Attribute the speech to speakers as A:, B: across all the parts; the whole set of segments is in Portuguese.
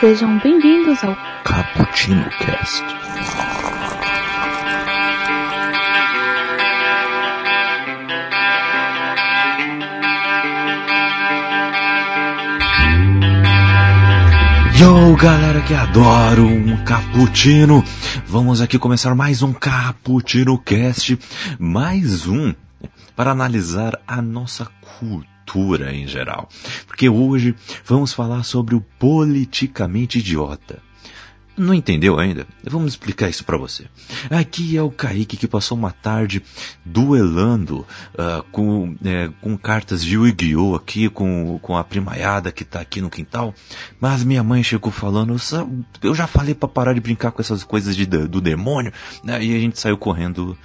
A: Sejam bem-vindos ao
B: Cappuccino Cast. Yo, galera que adora um cappuccino. Vamos aqui começar mais um Cappuccino Cast, mais um para analisar a nossa cultura em geral. Porque hoje vamos falar sobre o politicamente idiota. Não entendeu ainda? Vamos explicar isso para você. Aqui é o Kaique que passou uma tarde duelando uh, com, é, com cartas de Yu-Gi-Oh! aqui com, com a primaiada que tá aqui no quintal. Mas minha mãe chegou falando, eu já falei para parar de brincar com essas coisas de, do demônio. Né? E a gente saiu correndo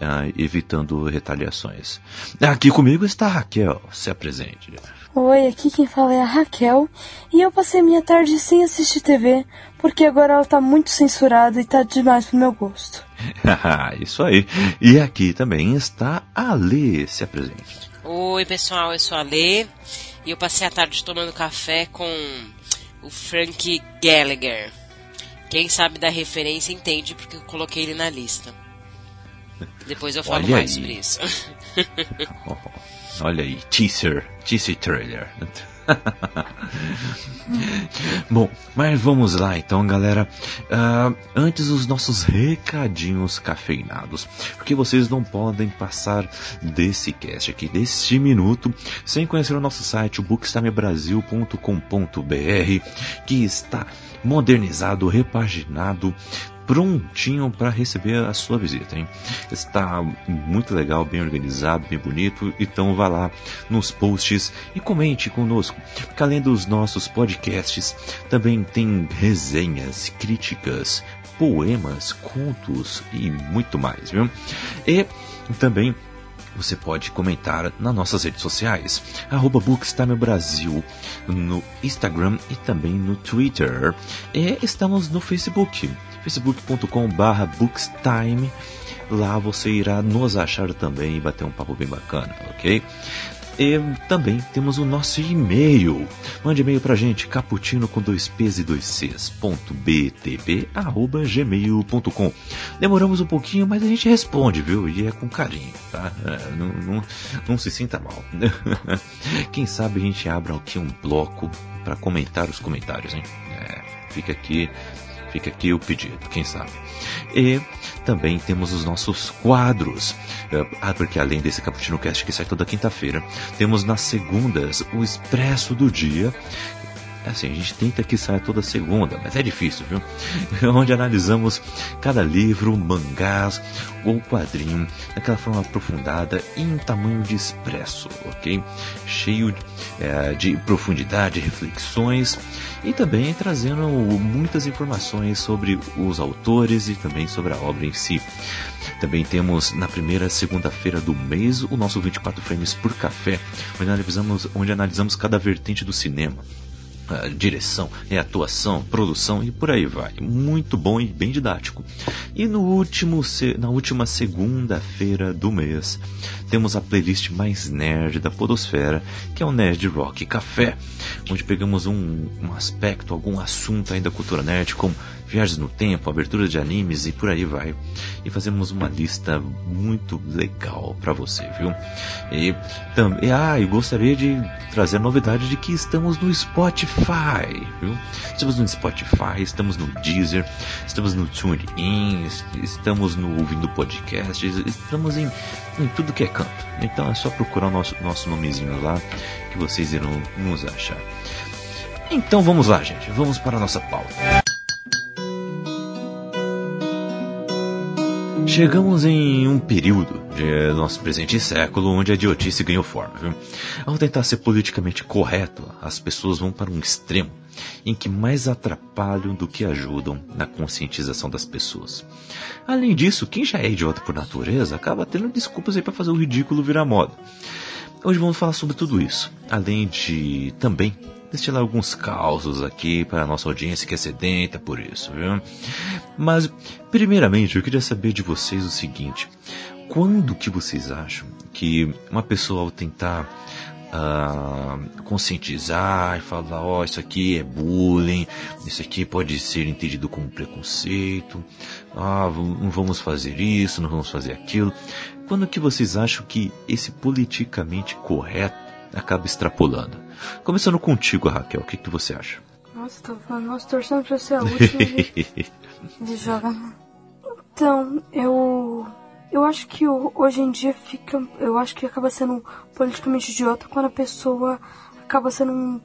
B: uh, evitando retaliações. Aqui comigo está a Raquel, se apresente.
C: Oi, aqui quem fala é a Raquel e eu passei minha tarde sem assistir TV porque agora ela tá muito censurada e tá demais pro meu gosto.
B: Isso aí. E aqui também está a Lê, se apresente.
D: Oi pessoal, eu sou a Lê e eu passei a tarde tomando café com o Frank Gallagher. Quem sabe da referência entende porque eu coloquei ele na lista. Depois eu falo
B: Olha
D: mais
B: aí.
D: sobre isso.
B: Olha aí, teaser, teaser trailer. Bom, mas vamos lá então, galera. Uh, antes os nossos recadinhos cafeinados, porque vocês não podem passar desse cast aqui, deste minuto, sem conhecer o nosso site, o bookstimebrasil.com.br, que está modernizado, repaginado, prontinho para receber a sua visita, hein? Está muito legal, bem organizado, bem bonito. Então vá lá nos posts e comente conosco. Porque além dos nossos podcasts, também tem resenhas, críticas, poemas, contos e muito mais, viu? E também você pode comentar nas nossas redes sociais, arroba Bookstime Brasil, no Instagram e também no Twitter. E estamos no Facebook, facebook.com barra bookstime. Lá você irá nos achar também e bater um papo bem bacana, ok? E também temos o nosso e-mail. Mande e-mail pra gente, caputino com dois p's e dois c's, ponto btb, arroba gmail.com. Demoramos um pouquinho, mas a gente responde, viu? E é com carinho, tá? É, não, não, não se sinta mal. Quem sabe a gente abra aqui um bloco para comentar os comentários, hein? É, fica aqui Fica aqui o pedido, quem sabe. E também temos os nossos quadros. Ah, porque além desse Cappuccino Cast que sai toda quinta-feira, temos nas segundas o Expresso do Dia. Assim, a gente tenta que saia toda segunda, mas é difícil, viu? Onde analisamos cada livro, mangás ou quadrinho daquela forma aprofundada e em tamanho de expresso, ok? Cheio é, de profundidade, reflexões e também trazendo muitas informações sobre os autores e também sobre a obra em si. Também temos na primeira segunda-feira do mês o nosso 24 frames por café, onde analisamos, onde analisamos cada vertente do cinema. Uh, direção, é atuação, produção e por aí vai. Muito bom e bem didático. E no último, na última segunda-feira do mês, temos a playlist mais nerd da Podosfera, que é o Nerd Rock Café, onde pegamos um, um aspecto, algum assunto ainda da cultura nerd, como viagens no tempo, abertura de animes e por aí vai. E fazemos uma lista muito legal para você, viu? E também, ah, eu gostaria de trazer a novidade de que estamos no Spotify, viu? Estamos no Spotify, estamos no Deezer, estamos no TuneIn, estamos no ouvindo podcast, estamos em, em tudo que é canto. Então é só procurar o nosso, nosso nomezinho lá que vocês irão nos achar. Então vamos lá, gente. Vamos para a nossa pauta. Chegamos em um período de nosso presente século onde a idiotice ganhou forma. Viu? Ao tentar ser politicamente correto, as pessoas vão para um extremo em que mais atrapalham do que ajudam na conscientização das pessoas. Além disso, quem já é idiota por natureza acaba tendo desculpas aí para fazer o ridículo virar moda. Hoje vamos falar sobre tudo isso, além de também destilar alguns causos aqui para a nossa audiência que é sedenta por isso, viu? Mas, primeiramente, eu queria saber de vocês o seguinte: quando que vocês acham que uma pessoa ao tentar uh, conscientizar e falar, ó, oh, isso aqui é bullying, isso aqui pode ser entendido como preconceito, ah, não vamos fazer isso, não vamos fazer aquilo. Quando que vocês acham que esse politicamente correto acaba extrapolando? Começando contigo, Raquel, o que, que você acha?
C: Nossa, tô falando, nossa, torcendo pra ser a última de, de jogar. Então, eu eu acho que hoje em dia fica. Eu acho que acaba sendo politicamente idiota quando a pessoa acaba sendo um,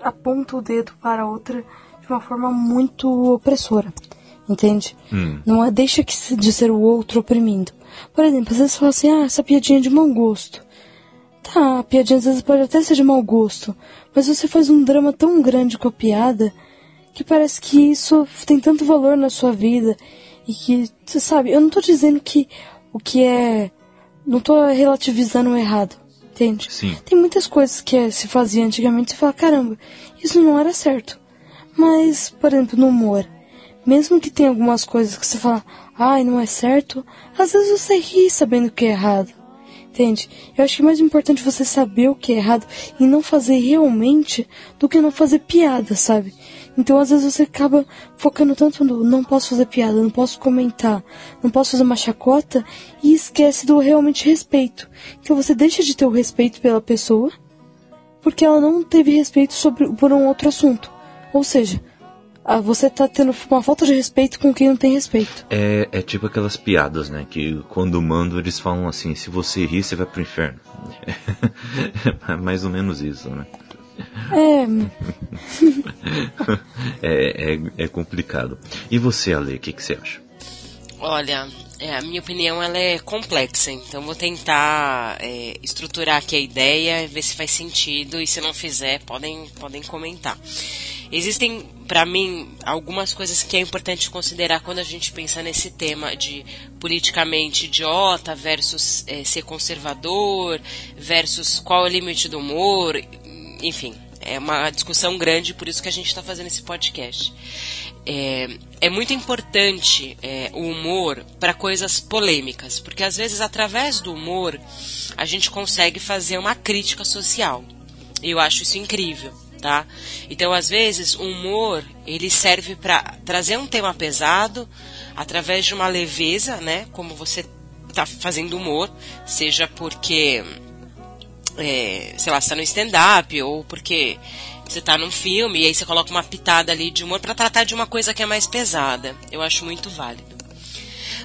C: aponta o dedo para a outra de uma forma muito opressora. Entende? Hum. Não é deixa que de ser o outro oprimindo. Por exemplo, às vezes fala assim, ah, essa piadinha é de mau gosto. Tá, a piadinha às vezes pode até ser de mau gosto, mas você faz um drama tão grande com a piada que parece que isso tem tanto valor na sua vida e que, você sabe, eu não tô dizendo que o que é. Não tô relativizando o errado, entende?
B: Sim.
C: Tem muitas coisas que se fazia antigamente e você fala, caramba, isso não era certo. Mas, por exemplo, no humor, mesmo que tenha algumas coisas que você fala, ai, não é certo, às vezes você ri sabendo que é errado. Entende? Eu acho que é mais importante você saber o que é errado e não fazer realmente do que não fazer piada, sabe? Então às vezes você acaba focando tanto no não posso fazer piada, não posso comentar, não posso fazer uma chacota e esquece do realmente respeito. Então você deixa de ter o respeito pela pessoa porque ela não teve respeito sobre, por um outro assunto. Ou seja, você tá tendo uma falta de respeito com quem não tem respeito.
B: É, é tipo aquelas piadas, né? Que quando mandam eles falam assim: se você rir, você vai pro inferno. é mais ou menos isso, né?
C: É.
B: é, é, é, complicado. E você, Ale, o que, que você acha?
D: Olha, é, a minha opinião ela é complexa, então vou tentar é, estruturar aqui a ideia, ver se faz sentido e se não fizer, podem, podem comentar. Existem, para mim, algumas coisas que é importante considerar quando a gente pensa nesse tema de politicamente idiota versus é, ser conservador, versus qual é o limite do humor, enfim, é uma discussão grande, por isso que a gente está fazendo esse podcast. É, é muito importante é, o humor para coisas polêmicas, porque às vezes através do humor a gente consegue fazer uma crítica social. Eu acho isso incrível, tá? Então às vezes o humor ele serve para trazer um tema pesado através de uma leveza, né? Como você está fazendo humor, seja porque é, sei lá, você tá no stand-up ou porque você tá num filme e aí você coloca uma pitada ali de humor para tratar de uma coisa que é mais pesada. Eu acho muito válido.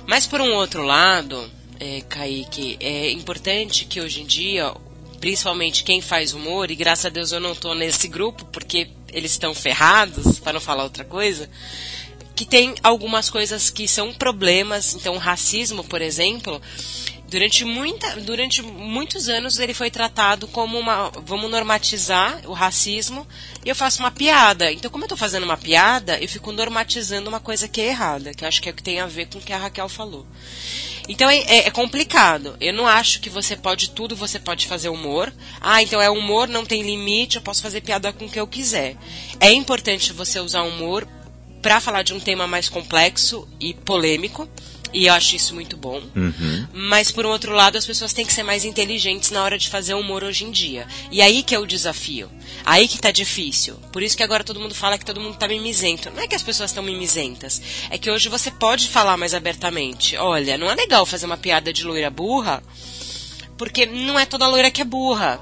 D: Mas por um outro lado, é, Kaique, é importante que hoje em dia, principalmente quem faz humor, e graças a Deus eu não tô nesse grupo porque eles estão ferrados, para não falar outra coisa, que tem algumas coisas que são problemas. Então, o racismo, por exemplo, Durante, muita, durante muitos anos ele foi tratado como uma. Vamos normatizar o racismo e eu faço uma piada. Então, como eu estou fazendo uma piada, eu fico normatizando uma coisa que é errada, que acho que é o que tem a ver com o que a Raquel falou. Então é, é, é, complicado. Eu não acho que você pode tudo, você pode fazer humor. Ah, então é humor, não tem limite, eu posso fazer piada com o que eu quiser. É importante você usar humor para falar de um tema mais complexo e polêmico e eu acho isso muito bom.
B: Uhum.
D: Mas, por outro lado, as pessoas têm que ser mais inteligentes na hora de fazer humor hoje em dia. E aí que é o desafio. Aí que tá difícil. Por isso que agora todo mundo fala que todo mundo tá mimizento. Não é que as pessoas estão mimizentas. É que hoje você pode falar mais abertamente. Olha, não é legal fazer uma piada de loira burra, porque não é toda loira que é burra.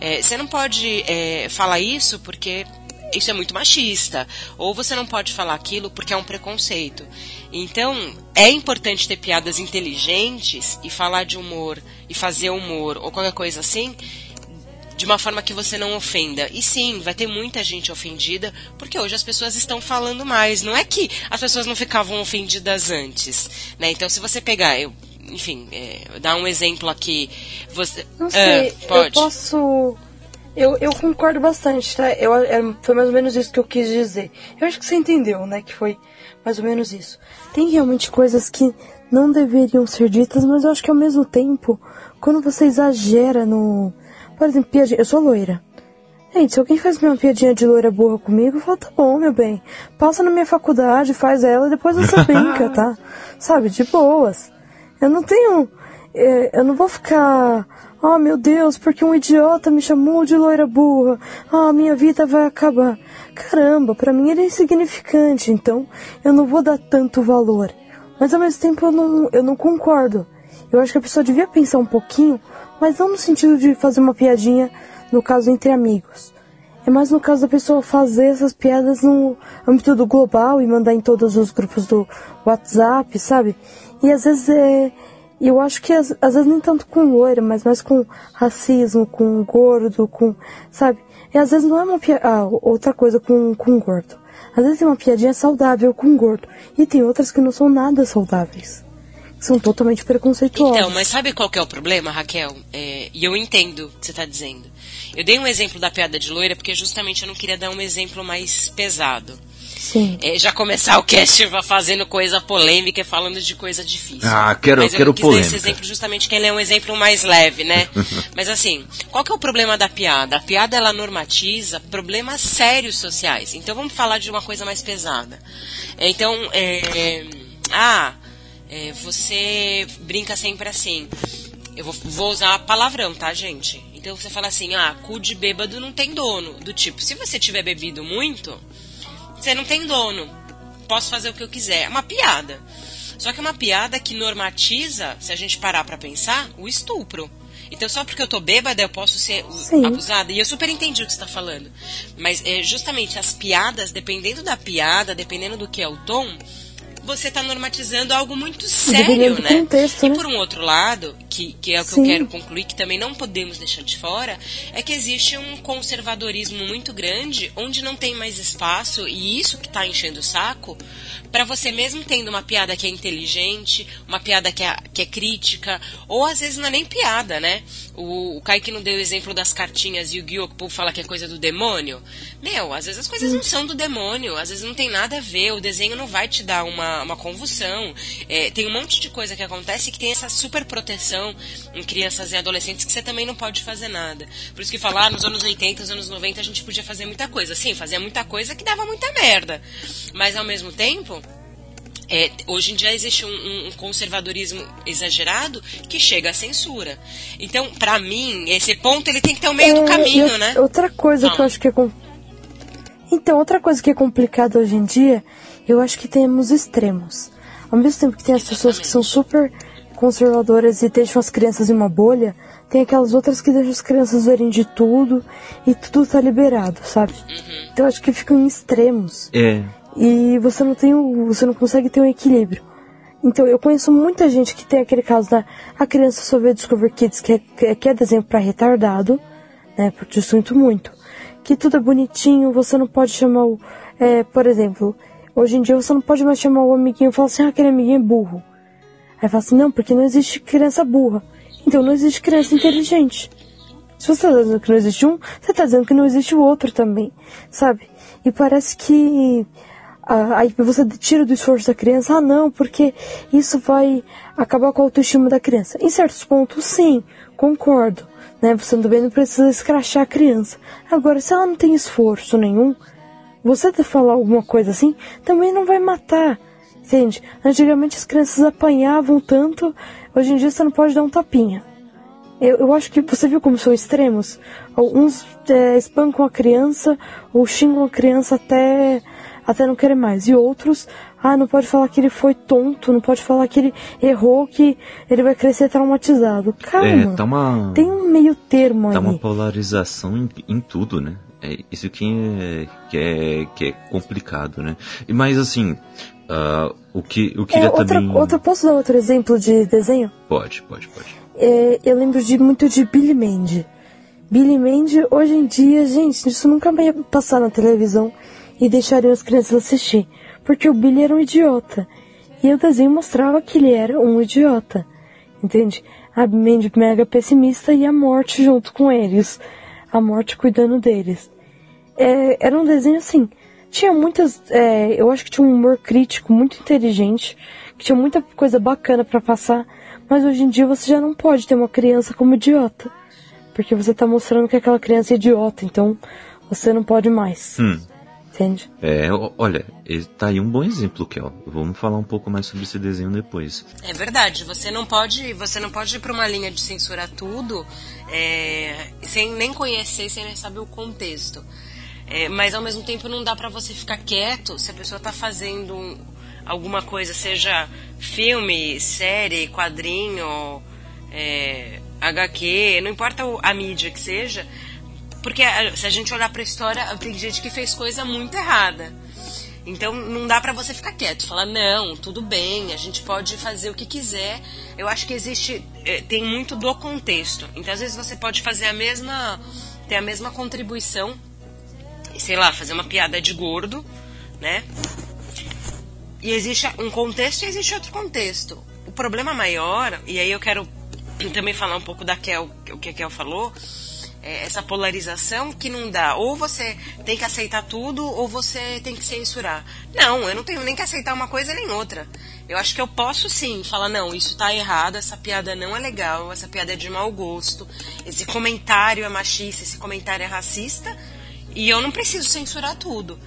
D: É, você não pode é, falar isso porque isso é muito machista. Ou você não pode falar aquilo porque é um preconceito. Então, é importante ter piadas inteligentes e falar de humor e fazer humor ou qualquer coisa assim de uma forma que você não ofenda. E sim, vai ter muita gente ofendida, porque hoje as pessoas estão falando mais. Não é que as pessoas não ficavam ofendidas antes, né? Então, se você pegar, eu, enfim, é, dar um exemplo aqui, você,
C: não sei,
D: ah, pode.
C: Eu posso eu, eu concordo bastante, tá? Eu, é, foi mais ou menos isso que eu quis dizer. Eu acho que você entendeu, né? Que foi mais ou menos isso. Tem realmente coisas que não deveriam ser ditas, mas eu acho que ao mesmo tempo, quando você exagera no. Por exemplo, piadinha. Eu sou loira. Gente, se alguém faz uma piadinha de loira burra comigo, eu falo, tá bom, meu bem. Passa na minha faculdade, faz ela e depois você brinca, tá? Sabe, de boas. Eu não tenho eu não vou ficar. Oh meu Deus, porque um idiota me chamou de loira burra. Ah, minha vida vai acabar. Caramba, para mim ele é insignificante, então eu não vou dar tanto valor. Mas ao mesmo tempo eu não, eu não concordo. Eu acho que a pessoa devia pensar um pouquinho, mas não no sentido de fazer uma piadinha, no caso entre amigos. É mais no caso da pessoa fazer essas piadas no âmbito do global e mandar em todos os grupos do WhatsApp, sabe? E às vezes é, eu acho que às, às, vezes nem tanto com loira, mas mais com racismo, com gordo, com. Sabe? E às vezes não é uma piada. Ah, outra coisa com, com gordo. Às vezes é uma piadinha saudável com gordo. E tem outras que não são nada saudáveis. São totalmente preconceituosas.
D: Então, mas sabe qual que é o problema, Raquel? É, e eu entendo o que você está dizendo. Eu dei um exemplo da piada de loira porque justamente eu não queria dar um exemplo mais pesado.
C: Sim.
D: É, já começar o cast fazendo coisa polêmica e falando de coisa difícil.
B: Ah, quero,
D: Mas eu
B: quero polêmica.
D: Dar esse exemplo justamente que ele é um exemplo mais leve, né? Mas assim, qual que é o problema da piada? A piada ela normatiza problemas sérios sociais. Então vamos falar de uma coisa mais pesada. É, então, é, ah, é, você brinca sempre assim. Eu vou, vou usar palavrão, tá, gente? Então você fala assim, ah, cu de bêbado não tem dono. Do tipo, se você tiver bebido muito, você não tem dono. Posso fazer o que eu quiser. É uma piada. Só que é uma piada que normatiza, se a gente parar pra pensar, o estupro. Então, só porque eu tô bêbada, eu posso ser
C: Sim.
D: abusada. E eu super entendi o que você tá falando. Mas, é, justamente, as piadas, dependendo da piada, dependendo do que é o tom, você está normatizando algo muito sério, né?
C: contexto,
D: e
C: né?
D: por um outro lado, que, que é o que
C: Sim.
D: eu quero concluir, que também não podemos deixar de fora, é que existe um conservadorismo muito grande, onde não tem mais espaço, e isso que está enchendo o saco, para você mesmo tendo uma piada que é inteligente, uma piada que é, que é crítica, ou às vezes não é nem piada, né? O, o Kaique não deu o exemplo das cartinhas e o Gui Okpo fala que é coisa do demônio. Meu, às vezes as coisas não são do demônio, às vezes não tem nada a ver, o desenho não vai te dar uma, uma convulsão. É, tem um monte de coisa que acontece que tem essa super proteção em crianças e adolescentes que você também não pode fazer nada. Por isso que falar nos anos 80, nos anos 90 a gente podia fazer muita coisa. Sim, fazia muita coisa que dava muita merda. Mas ao mesmo tempo, é, hoje em dia existe um, um- conservadorismo exagerado que chega à censura. Então, pra mim, esse ponto ele tem que ter o meio do
C: É,
D: caminho,
C: e
D: né?
C: Outra coisa que eu acho que é. com- Então, outra coisa que é complicada hoje em dia, eu acho que temos extremos. Ao mesmo tempo que tem as pessoas que são super conservadoras e deixam as crianças em uma bolha, tem aquelas outras que deixam as crianças verem de tudo e tudo tá liberado, sabe?
D: Uhum.
C: Então eu acho que ficam em extremos.
B: É,
C: E você não tem o, você não consegue ter um equilíbrio. Então eu conheço muita gente que tem aquele caso da a criança só vê Discover Kids que é, que é- que é desenho para retardado, né? Porque eu sinto muito. Que tudo é bonitinho, você não pode chamar o. é, por exemplo, hoje em dia você não pode mais chamar o amiguinho e falar assim, ah, aquele amiguinho é burro. Aí fala assim, não, porque não existe criança burra. Então não existe criança inteligente. Se você está dizendo que não existe um, você está dizendo que não existe o outro também, sabe? E parece que ah, aí você tira do esforço da criança, ah não, porque isso vai acabar com a autoestima da criança. Em certos pontos, sim, concordo. Né? Você também não precisa escrachar a criança. Agora, se ela não tem esforço nenhum, você te falar alguma coisa assim, também não vai matar. Entende? Antigamente as crianças apanhavam tanto, hoje em dia você não pode dar um tapinha. Eu, eu acho que você viu como são extremos? Uns é, espancam a criança ou xingam a criança até, até não querer mais. E outros, ah, não pode falar que ele foi tonto, não pode falar que ele errou, que ele vai crescer traumatizado. Calma.
B: é tá uma,
C: Tem um meio termo
B: tá
C: aí.
B: uma polarização em, em tudo, né? É isso que é, que é, que é complicado, né? E Mas assim, ah, o que eu
C: É,
B: queria
C: outra,
B: também...
C: outra, posso dar outro exemplo de desenho?
B: Pode, pode, pode.
C: É, eu lembro de muito de Billy Mandy. Billy Mandy, hoje em dia, gente, isso nunca vai passar na televisão e deixariam as crianças assistir. Porque o Billy era um idiota. E o desenho mostrava que ele era um idiota. Entende? A Mandy mega pessimista e a morte junto com eles. A morte cuidando deles. É, era um desenho assim. Tinha muitas. é, eu acho que tinha um humor crítico muito inteligente. Que tinha muita coisa bacana pra passar. Mas hoje em dia você já não pode ter uma criança como idiota. Porque você tá mostrando que aquela criança é idiota. Então você não pode mais.
B: Hum.
C: Entende?
B: É, olha, tá aí um bom exemplo, Kel. Vamos falar um pouco mais sobre esse desenho depois.
D: É verdade, você não pode, você não pode ir para uma linha de censurar tudo é, sem nem conhecer, sem nem saber o contexto. É, mas ao mesmo tempo não dá para você ficar quieto se a pessoa tá fazendo alguma coisa, seja filme, série, quadrinho, é, HQ, não importa a mídia que seja, porque se a gente olhar para a história, tem gente que fez coisa muito errada. Então não dá para você ficar quieto, falar não, tudo bem, a gente pode fazer o que quiser. Eu acho que existe é, tem muito do contexto. Então às vezes você pode fazer a mesma ter a mesma contribuição, sei lá, fazer uma piada de gordo, né? E existe um contexto e existe outro contexto. O problema maior, e aí eu quero também falar um pouco da Kel, o que a Kel falou, é, essa polarização que não dá. Ou você tem que aceitar tudo, ou você tem que censurar. Não, eu não tenho nem que aceitar uma coisa nem outra. Eu acho que eu posso sim falar, não, isso tá errado, essa piada não é legal, essa piada é de mau gosto, esse comentário é machista, esse comentário é racista, e eu não preciso censurar tudo.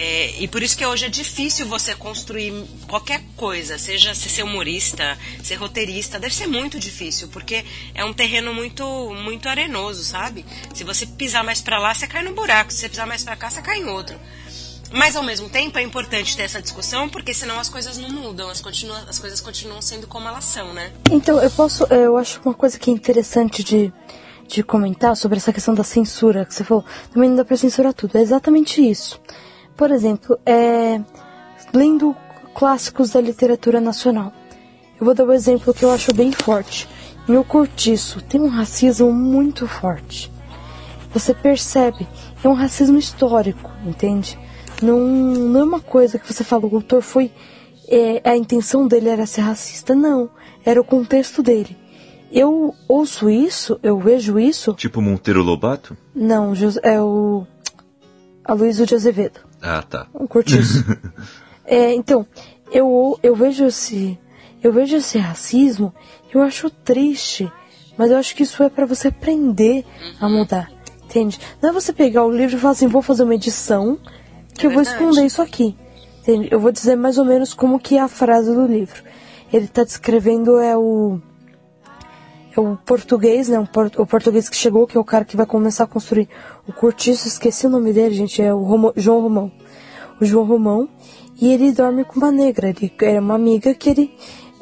D: É, e por isso que hoje é difícil você construir qualquer coisa, seja ser humorista, ser roteirista, deve ser muito difícil, porque é um terreno muito muito arenoso, sabe? Se você pisar mais para lá, você cai no buraco, se você pisar mais para cá, você cai em outro. Mas ao mesmo tempo é importante ter essa discussão, porque senão as coisas não mudam, as, continua, as coisas continuam sendo como elas são, né?
C: Então, eu posso, eu acho uma coisa que é interessante de de comentar sobre essa questão da censura que você falou. Também não dá para censurar tudo. É exatamente isso. Por exemplo, é, lendo clássicos da literatura nacional. Eu vou dar um exemplo que eu acho bem forte. Meu cortiço tem um racismo muito forte. Você percebe, é um racismo histórico, entende? Não, não é uma coisa que você fala, o autor foi. É, a intenção dele era ser racista. Não, era o contexto dele. Eu ouço isso, eu vejo isso.
B: Tipo Monteiro Lobato?
C: Não, é o. Aloysio de Azevedo.
B: Ah, tá.
C: Um cortiço. é, então, eu, eu vejo esse. Eu vejo esse racismo, eu acho triste. Mas eu acho que isso é para você aprender a mudar. Entende? Não é você pegar o livro e falar assim, vou fazer uma edição que é eu vou esconder isso aqui. Entende? Eu vou dizer mais ou menos como que é a frase do livro. Ele está descrevendo é o o português, né? O português que chegou, que é o cara que vai começar a construir o cortiço. Esqueci o nome dele, gente. É o Romo, João Romão. O João Romão. E ele dorme com uma negra. Ele é uma amiga que ele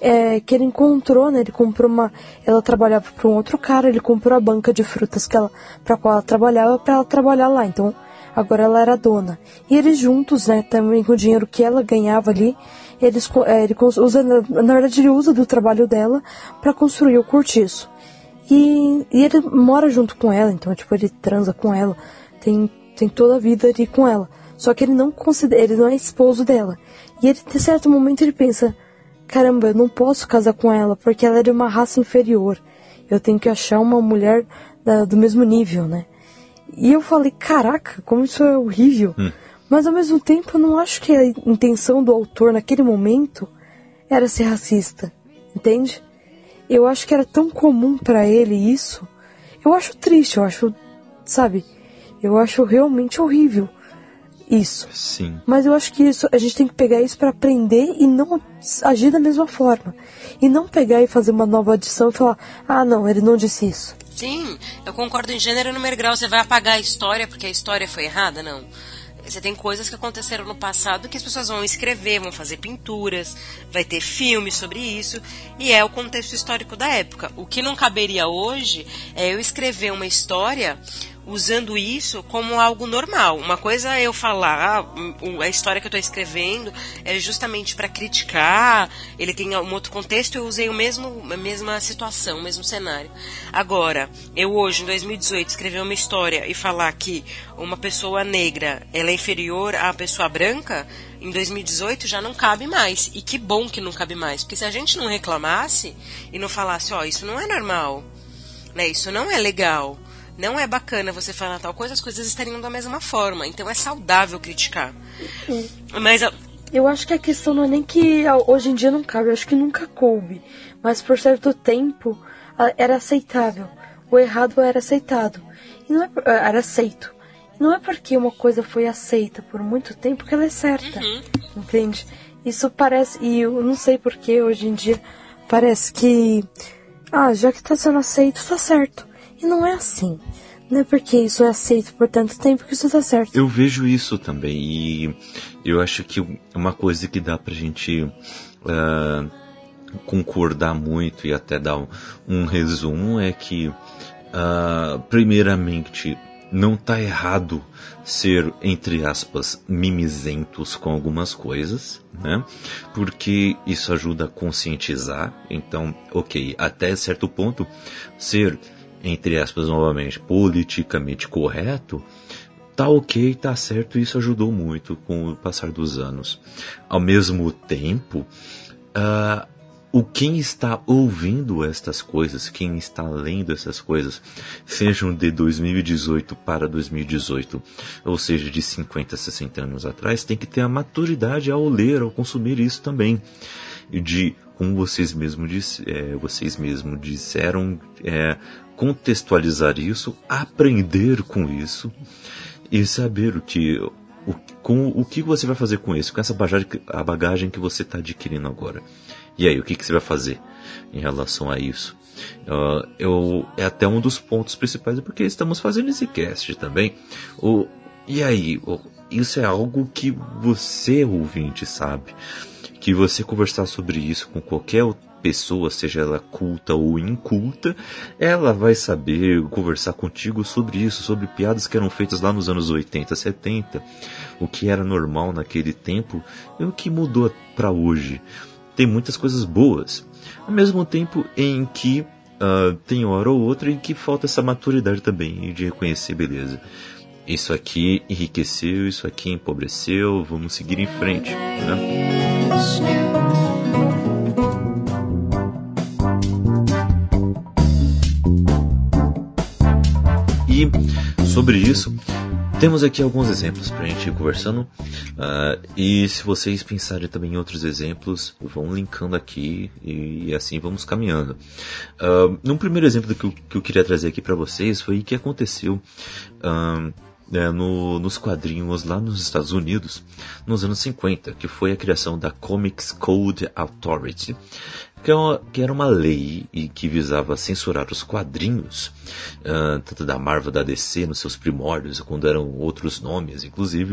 C: é, que ele encontrou, né? Ele comprou uma, ela trabalhava para um outro cara, ele comprou a banca de frutas que ela, para qual ela trabalhava, para ela trabalhar lá. Então, agora ela era dona. E eles juntos, né? Também com o dinheiro que ela ganhava ali, eles, é, ele usa, na verdade, ele usa do trabalho dela para construir o cortiço. E, e ele mora junto com ela, então, tipo, ele transa com ela, tem, tem toda a vida ali com ela. Só que ele não considera, ele não é esposo dela. E ele, de certo momento, ele pensa: caramba, eu não posso casar com ela porque ela é de uma raça inferior. Eu tenho que achar uma mulher da, do mesmo nível, né? E eu falei: caraca, como isso é horrível. Hum. Mas ao mesmo tempo eu não acho que a intenção do autor naquele momento era ser racista, entende? Eu acho que era tão comum para ele isso. Eu acho triste, eu acho, sabe? Eu acho realmente horrível isso.
B: Sim.
C: Mas eu acho que isso a gente tem que pegar isso para aprender e não agir da mesma forma. E não pegar e fazer uma nova adição e falar: "Ah, não, ele não disse isso".
D: Sim, eu concordo em gênero e número grau. Você vai apagar a história porque a história foi errada? Não. Você tem coisas que aconteceram no passado que as pessoas vão escrever, vão fazer pinturas, vai ter filmes sobre isso, e é o contexto histórico da época. O que não caberia hoje é eu escrever uma história usando isso como algo normal. Uma coisa é eu falar, ah, a história que eu estou escrevendo é justamente para criticar, ele tem um outro contexto, eu usei o mesmo, a mesma situação, o mesmo cenário. Agora, eu hoje, em 2018, escrever uma história e falar que uma pessoa negra ela é inferior à pessoa branca, em 2018 já não cabe mais. E que bom que não cabe mais, porque se a gente não reclamasse e não falasse, ó, oh, isso não é normal, né, isso não é legal, não é bacana você falar tal coisa, as coisas estariam da mesma forma. Então é saudável criticar. Sim. Mas
C: eu acho que a questão não é nem que hoje em dia não cabe, eu acho que nunca coube. Mas por certo tempo era aceitável. O errado era aceitado. E não é, era aceito. Não é porque uma coisa foi aceita por muito tempo que ela é certa. Uhum. Entende? Isso parece. E eu não sei porque hoje em dia parece que. Ah, já que tá sendo aceito, tá certo. Não é assim. Não é porque isso é aceito por tanto tempo que isso tá certo.
B: Eu vejo isso também. E eu acho que uma coisa que dá pra gente. Uh, concordar muito e até dar um, um resumo é que, uh, primeiramente, não está errado ser, entre aspas, mimizentos com algumas coisas, né? Porque isso ajuda a conscientizar. Então, ok, até certo ponto, ser, entre aspas, novamente, politicamente correto, tá ok, tá certo, isso ajudou muito com o passar dos anos. Ao mesmo tempo, uh, o quem está ouvindo estas coisas, quem está lendo essas coisas, sejam de 2018 para 2018, ou seja, de 50, 60 anos atrás, tem que ter a maturidade ao ler, ao consumir isso também. De, como vocês disse, é, vocês mesmos disseram, é, contextualizar isso, aprender com isso e saber o que o, com o que você vai fazer com isso, com essa bagagem, a bagagem que você está adquirindo agora. E aí, o que, que você vai fazer em relação a isso? Uh, eu, é até um dos pontos principais, porque estamos fazendo esse cast também. O, e aí, o, isso é algo que você, ouvinte, sabe. Que você conversar sobre isso com qualquer pessoa, seja ela culta ou inculta, ela vai saber conversar contigo sobre isso, sobre piadas que eram feitas lá nos anos 80, 70, o que era normal naquele tempo e o que mudou para hoje tem muitas coisas boas. Ao mesmo tempo em que uh, tem hora ou outra em que falta essa maturidade também de reconhecer beleza. Isso aqui enriqueceu, isso aqui empobreceu, vamos seguir em frente. Né? Sobre isso, temos aqui alguns exemplos para a gente ir conversando. Uh, e se vocês pensarem também em outros exemplos, vão linkando aqui e, e assim vamos caminhando. Uh, num primeiro exemplo que eu, que eu queria trazer aqui para vocês foi o que aconteceu uh, é, no, nos quadrinhos lá nos Estados Unidos nos anos 50, que foi a criação da Comics Code Authority, que, é uma, que era uma lei e que visava censurar os quadrinhos, uh, tanto da Marvel da DC nos seus primórdios, quando eram outros nomes, inclusive,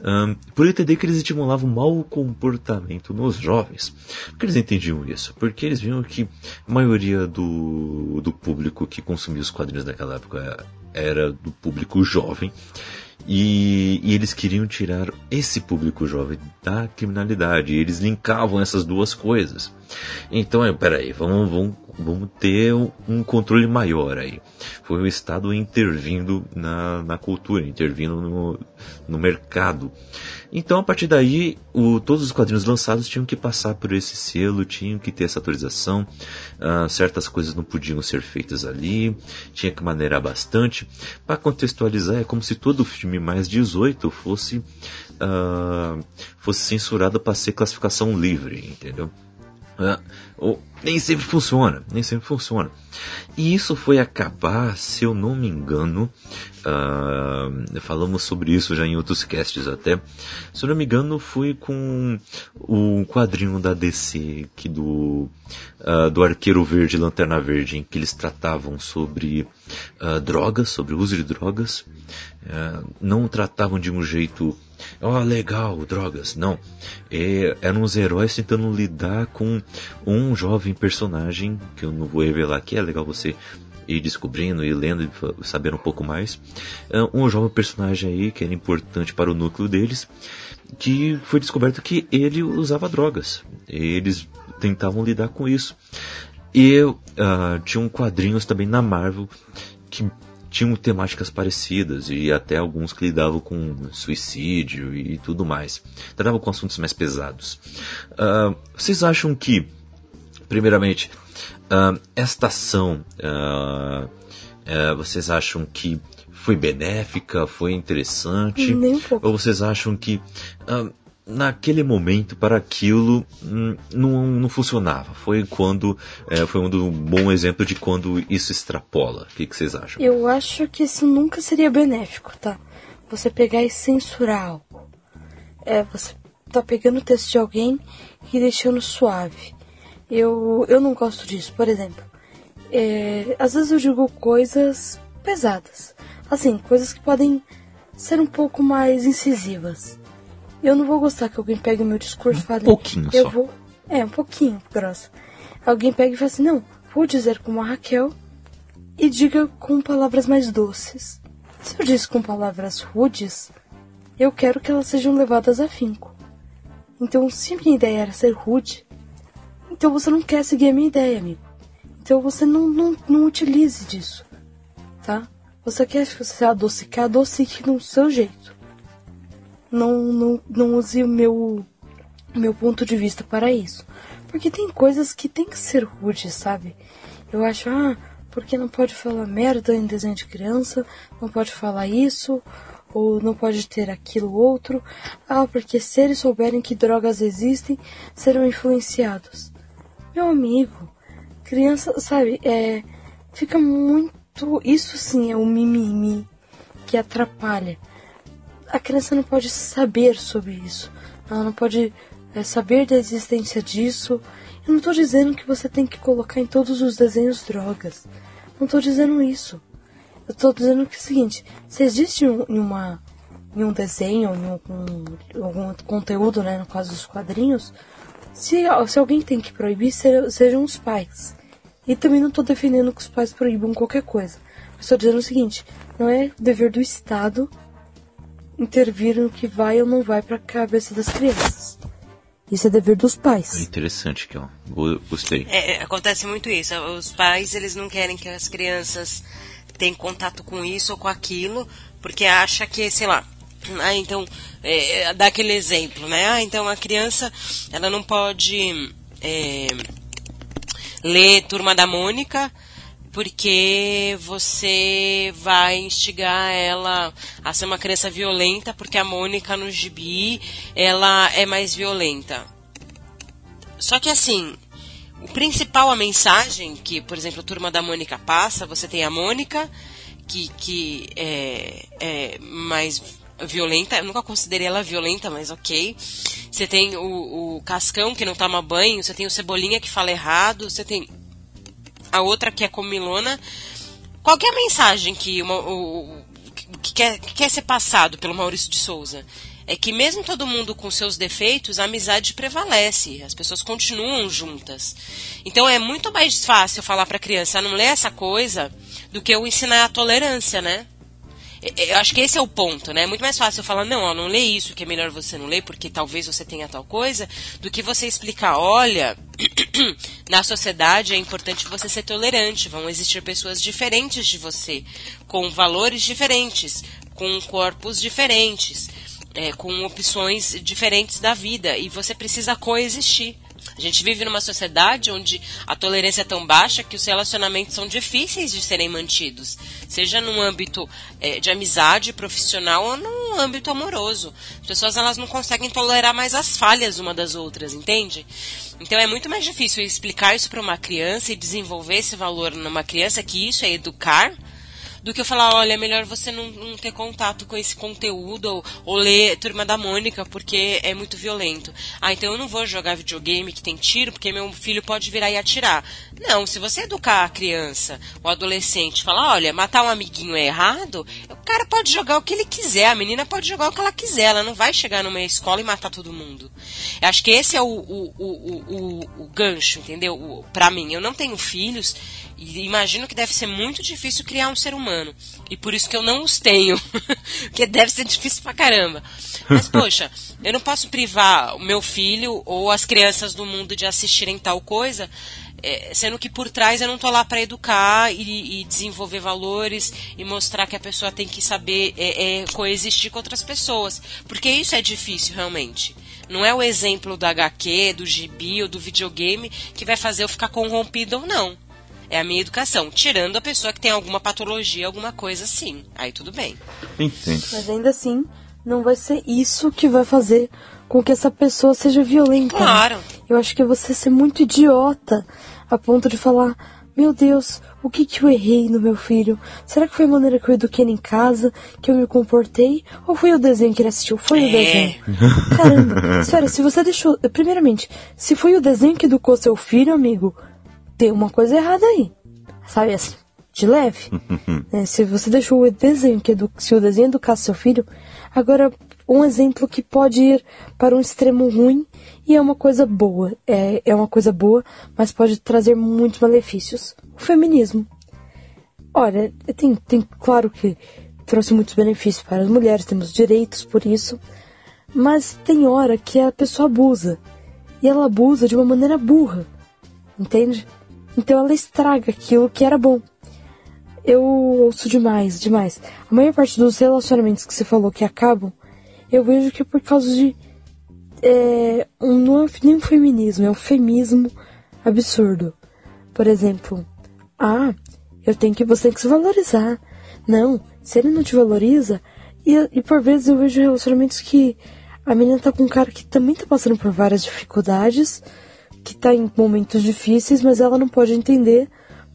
B: uh, por entender que eles estimulavam mau comportamento nos jovens. Por que eles entendiam isso? Porque eles viam que a maioria do, do público que consumia os quadrinhos naquela época era do público jovem e, e, eles queriam tirar esse público jovem da criminalidade. Eles linkavam essas duas coisas. Então, peraí, vamos, vamos, vamos ter um controle maior aí. Foi o Estado intervindo na, na cultura, intervindo no, no mercado. Então, a partir daí, o, todos os quadrinhos lançados tinham que passar por esse selo, tinham que ter essa autorização. Uh, certas coisas não podiam ser feitas ali, tinha que maneirar bastante. Para contextualizar, é como se todo filme mais 18 fosse, uh, fosse censurado para ser classificação livre, entendeu? Uh, nem sempre funciona, nem sempre funciona. E isso foi acabar, se eu não me engano, uh, falamos sobre isso já em outros casts até. Se eu não me engano, foi com o quadrinho da DC que do uh, do Arqueiro Verde, Lanterna Verde, em que eles tratavam sobre uh, drogas, sobre uso de drogas. não tratavam de um jeito oh, legal, drogas. Não. É, eram os heróis tentando lidar com um jovem personagem, que eu não vou revelar aqui, é legal você ir descobrindo e lendo e saber um pouco mais. É, um jovem personagem aí que era importante para o núcleo deles, que foi descoberto que ele usava drogas. Eles tentavam lidar com isso. E uh, tinham quadrinhos também na Marvel que tinham temáticas parecidas e até alguns que lidavam com suicídio e tudo mais. Tratavam com assuntos mais pesados. Uh, vocês acham que, primeiramente, uh, esta ação, uh, vocês acham que foi benéfica, foi interessante?
C: Nem um pouco.
B: Ou vocês acham que naquele momento para aquilo hum, não, não funcionava. Foi quando é, foi um, bom exemplo de quando isso extrapola. O que, que, vocês acham?
C: Eu acho que isso nunca seria benéfico, tá? você pegar e censurar algo. É, você tá pegando o texto de alguém e deixando suave. Eu, eu não gosto disso, por exemplo. É, às vezes eu digo coisas pesadas. Assim, coisas que podem ser um pouco mais incisivas. Eu não vou gostar que alguém pegue o meu discurso e fale.
B: Um pouquinho
C: eu
B: só.
C: vou. É, um pouquinho grossa. Alguém pega e fala assim: não, vou dizer como a Raquel e diga com palavras mais doces. Se eu disse com palavras rudes, eu quero que elas sejam levadas a finco. Então, se minha ideia era ser rude, então você não quer seguir a minha ideia, amigo. Então você não, não, não utilize disso, tá? Você quer se adocicar, adocique no seu jeito. Não, não, não use o meu, meu ponto de vista para isso. Porque tem coisas que tem que ser rudes, sabe? Eu acho, ah, porque não pode falar merda em desenho de criança, não pode falar isso, ou não pode ter aquilo outro. Ah, porque se eles souberem que drogas existem, serão influenciados. Meu amigo, criança, sabe, é, fica muito. Isso sim é o mimimi que atrapalha. A criança não pode saber sobre isso. Ela não pode é, saber da existência disso. Eu não estou dizendo que você tem que colocar em todos os desenhos drogas. Não estou dizendo isso. Eu estou dizendo que é o seguinte: se existe um, em, uma, em um desenho, em algum, algum conteúdo, né, no caso dos quadrinhos, se, se alguém tem que proibir, sejam os pais. E também não estou defendendo que os pais proíbam qualquer coisa. Estou dizendo o seguinte: não é dever do Estado intervir no que vai ou não vai para a cabeça das crianças. Isso é dever dos pais.
B: Interessante, que ó. Gostei.
D: É, acontece muito isso. Os pais eles não querem que as crianças tenham contato com isso ou com aquilo, porque acha que, sei lá, ah, então, é, dá aquele exemplo, né? Ah, então a criança, ela não pode é, ler Turma da Mônica, porque você vai instigar ela a ser uma criança violenta, porque a Mônica no gibi, ela é mais violenta. Só que assim, o principal, a mensagem que, por exemplo, a Turma da Mônica passa, você tem a Mônica, que, que é, é mais violenta, eu nunca considerei ela violenta, mas ok. Você tem o, o Cascão que não toma banho, você tem o Cebolinha que fala errado, você tem a outra que é comilona. Qual é mensagem que, uma, o, que, quer, que quer ser passado pelo Maurício de Souza? É que mesmo todo mundo com seus defeitos, a amizade prevalece, as pessoas continuam juntas. Então é muito mais fácil falar para a criança não lê essa coisa do que eu ensinar a tolerância, né? Eu acho que esse é o ponto, né? É muito mais fácil eu falar, não, ó, não lê isso, que é melhor você não ler, porque talvez você tenha tal coisa, do que você explicar, olha, na sociedade é importante você ser tolerante, vão existir pessoas diferentes de você, com valores diferentes, com corpos diferentes, é, com opções diferentes da vida, e você precisa coexistir. A gente vive numa sociedade onde a tolerância é tão baixa que os relacionamentos são difíceis de serem mantidos, seja no âmbito é, de amizade profissional ou no âmbito amoroso. As pessoas elas não conseguem tolerar mais as falhas uma das outras, entende? Então é muito mais difícil explicar isso para uma criança e desenvolver esse valor numa criança, que isso é educar, do que eu falar, olha, é melhor você não, não ter contato com esse conteúdo ou, ou, ler Turma da Mônica porque é muito violento. Ah, então eu não vou jogar videogame que tem tiro porque meu filho pode virar e atirar. Não, se você educar a criança, o adolescente, falar, olha, matar um amiguinho é errado, o cara pode jogar o que ele quiser, a menina pode jogar o que ela quiser, ela não vai chegar numa escola e matar todo mundo. Eu acho que esse é o, o, o, o, o gancho, entendeu? O, pra mim, eu não tenho filhos, e imagino que deve ser muito difícil criar um ser humano. E por isso que eu não os tenho. Porque deve ser difícil pra caramba. Mas, poxa, eu não posso privar o meu filho ou as crianças do mundo de assistirem tal coisa, é, sendo que por trás eu não tô lá para educar e, e, desenvolver valores e mostrar que a pessoa tem que saber é, é, coexistir com outras pessoas. Porque isso é difícil, realmente. Não é o exemplo do HQ, do gibi ou do videogame que vai fazer eu ficar corrompido ou não é a minha educação. Tirando a pessoa que tem alguma patologia, alguma coisa assim. Aí tudo bem.
B: Entendo.
C: Mas ainda assim, não vai ser isso que vai fazer com que essa pessoa seja violenta.
D: Claro.
C: Eu acho que você ser muito idiota a ponto de falar. meu Deus, o que que eu errei no meu filho? Será que foi a maneira que eu eduquei ele em casa, que eu me comportei? Ou foi o desenho que ele assistiu? Foi é. o desenho. Caramba, sério, se você deixou. Primeiramente, se foi o desenho que educou seu filho, amigo, tem uma coisa errada aí. Sabe assim, de leve. é, se você deixou o desenho que edu... se o desenho educasse seu filho, agora um exemplo que pode ir para um extremo ruim e é uma coisa boa. É, é uma coisa boa, mas pode trazer muitos malefícios. O feminismo. Olha, tem, tem claro que trouxe muitos benefícios para as mulheres, temos direitos por isso, mas tem hora que a pessoa abusa. E ela abusa de uma maneira burra. Entende? Então ela estraga aquilo que era bom. Eu ouço demais, demais. A maior parte dos relacionamentos que você falou que acabam, eu vejo que é por causa de é, um, não é nem feminismo, é um femismo absurdo. Por exemplo, ah, eu tenho que você tem que se valorizar. Não, se ele não te valoriza, e, e por vezes eu vejo relacionamentos que a menina tá com um cara que também tá passando por várias dificuldades, que tá em momentos difíceis, mas ela não pode entender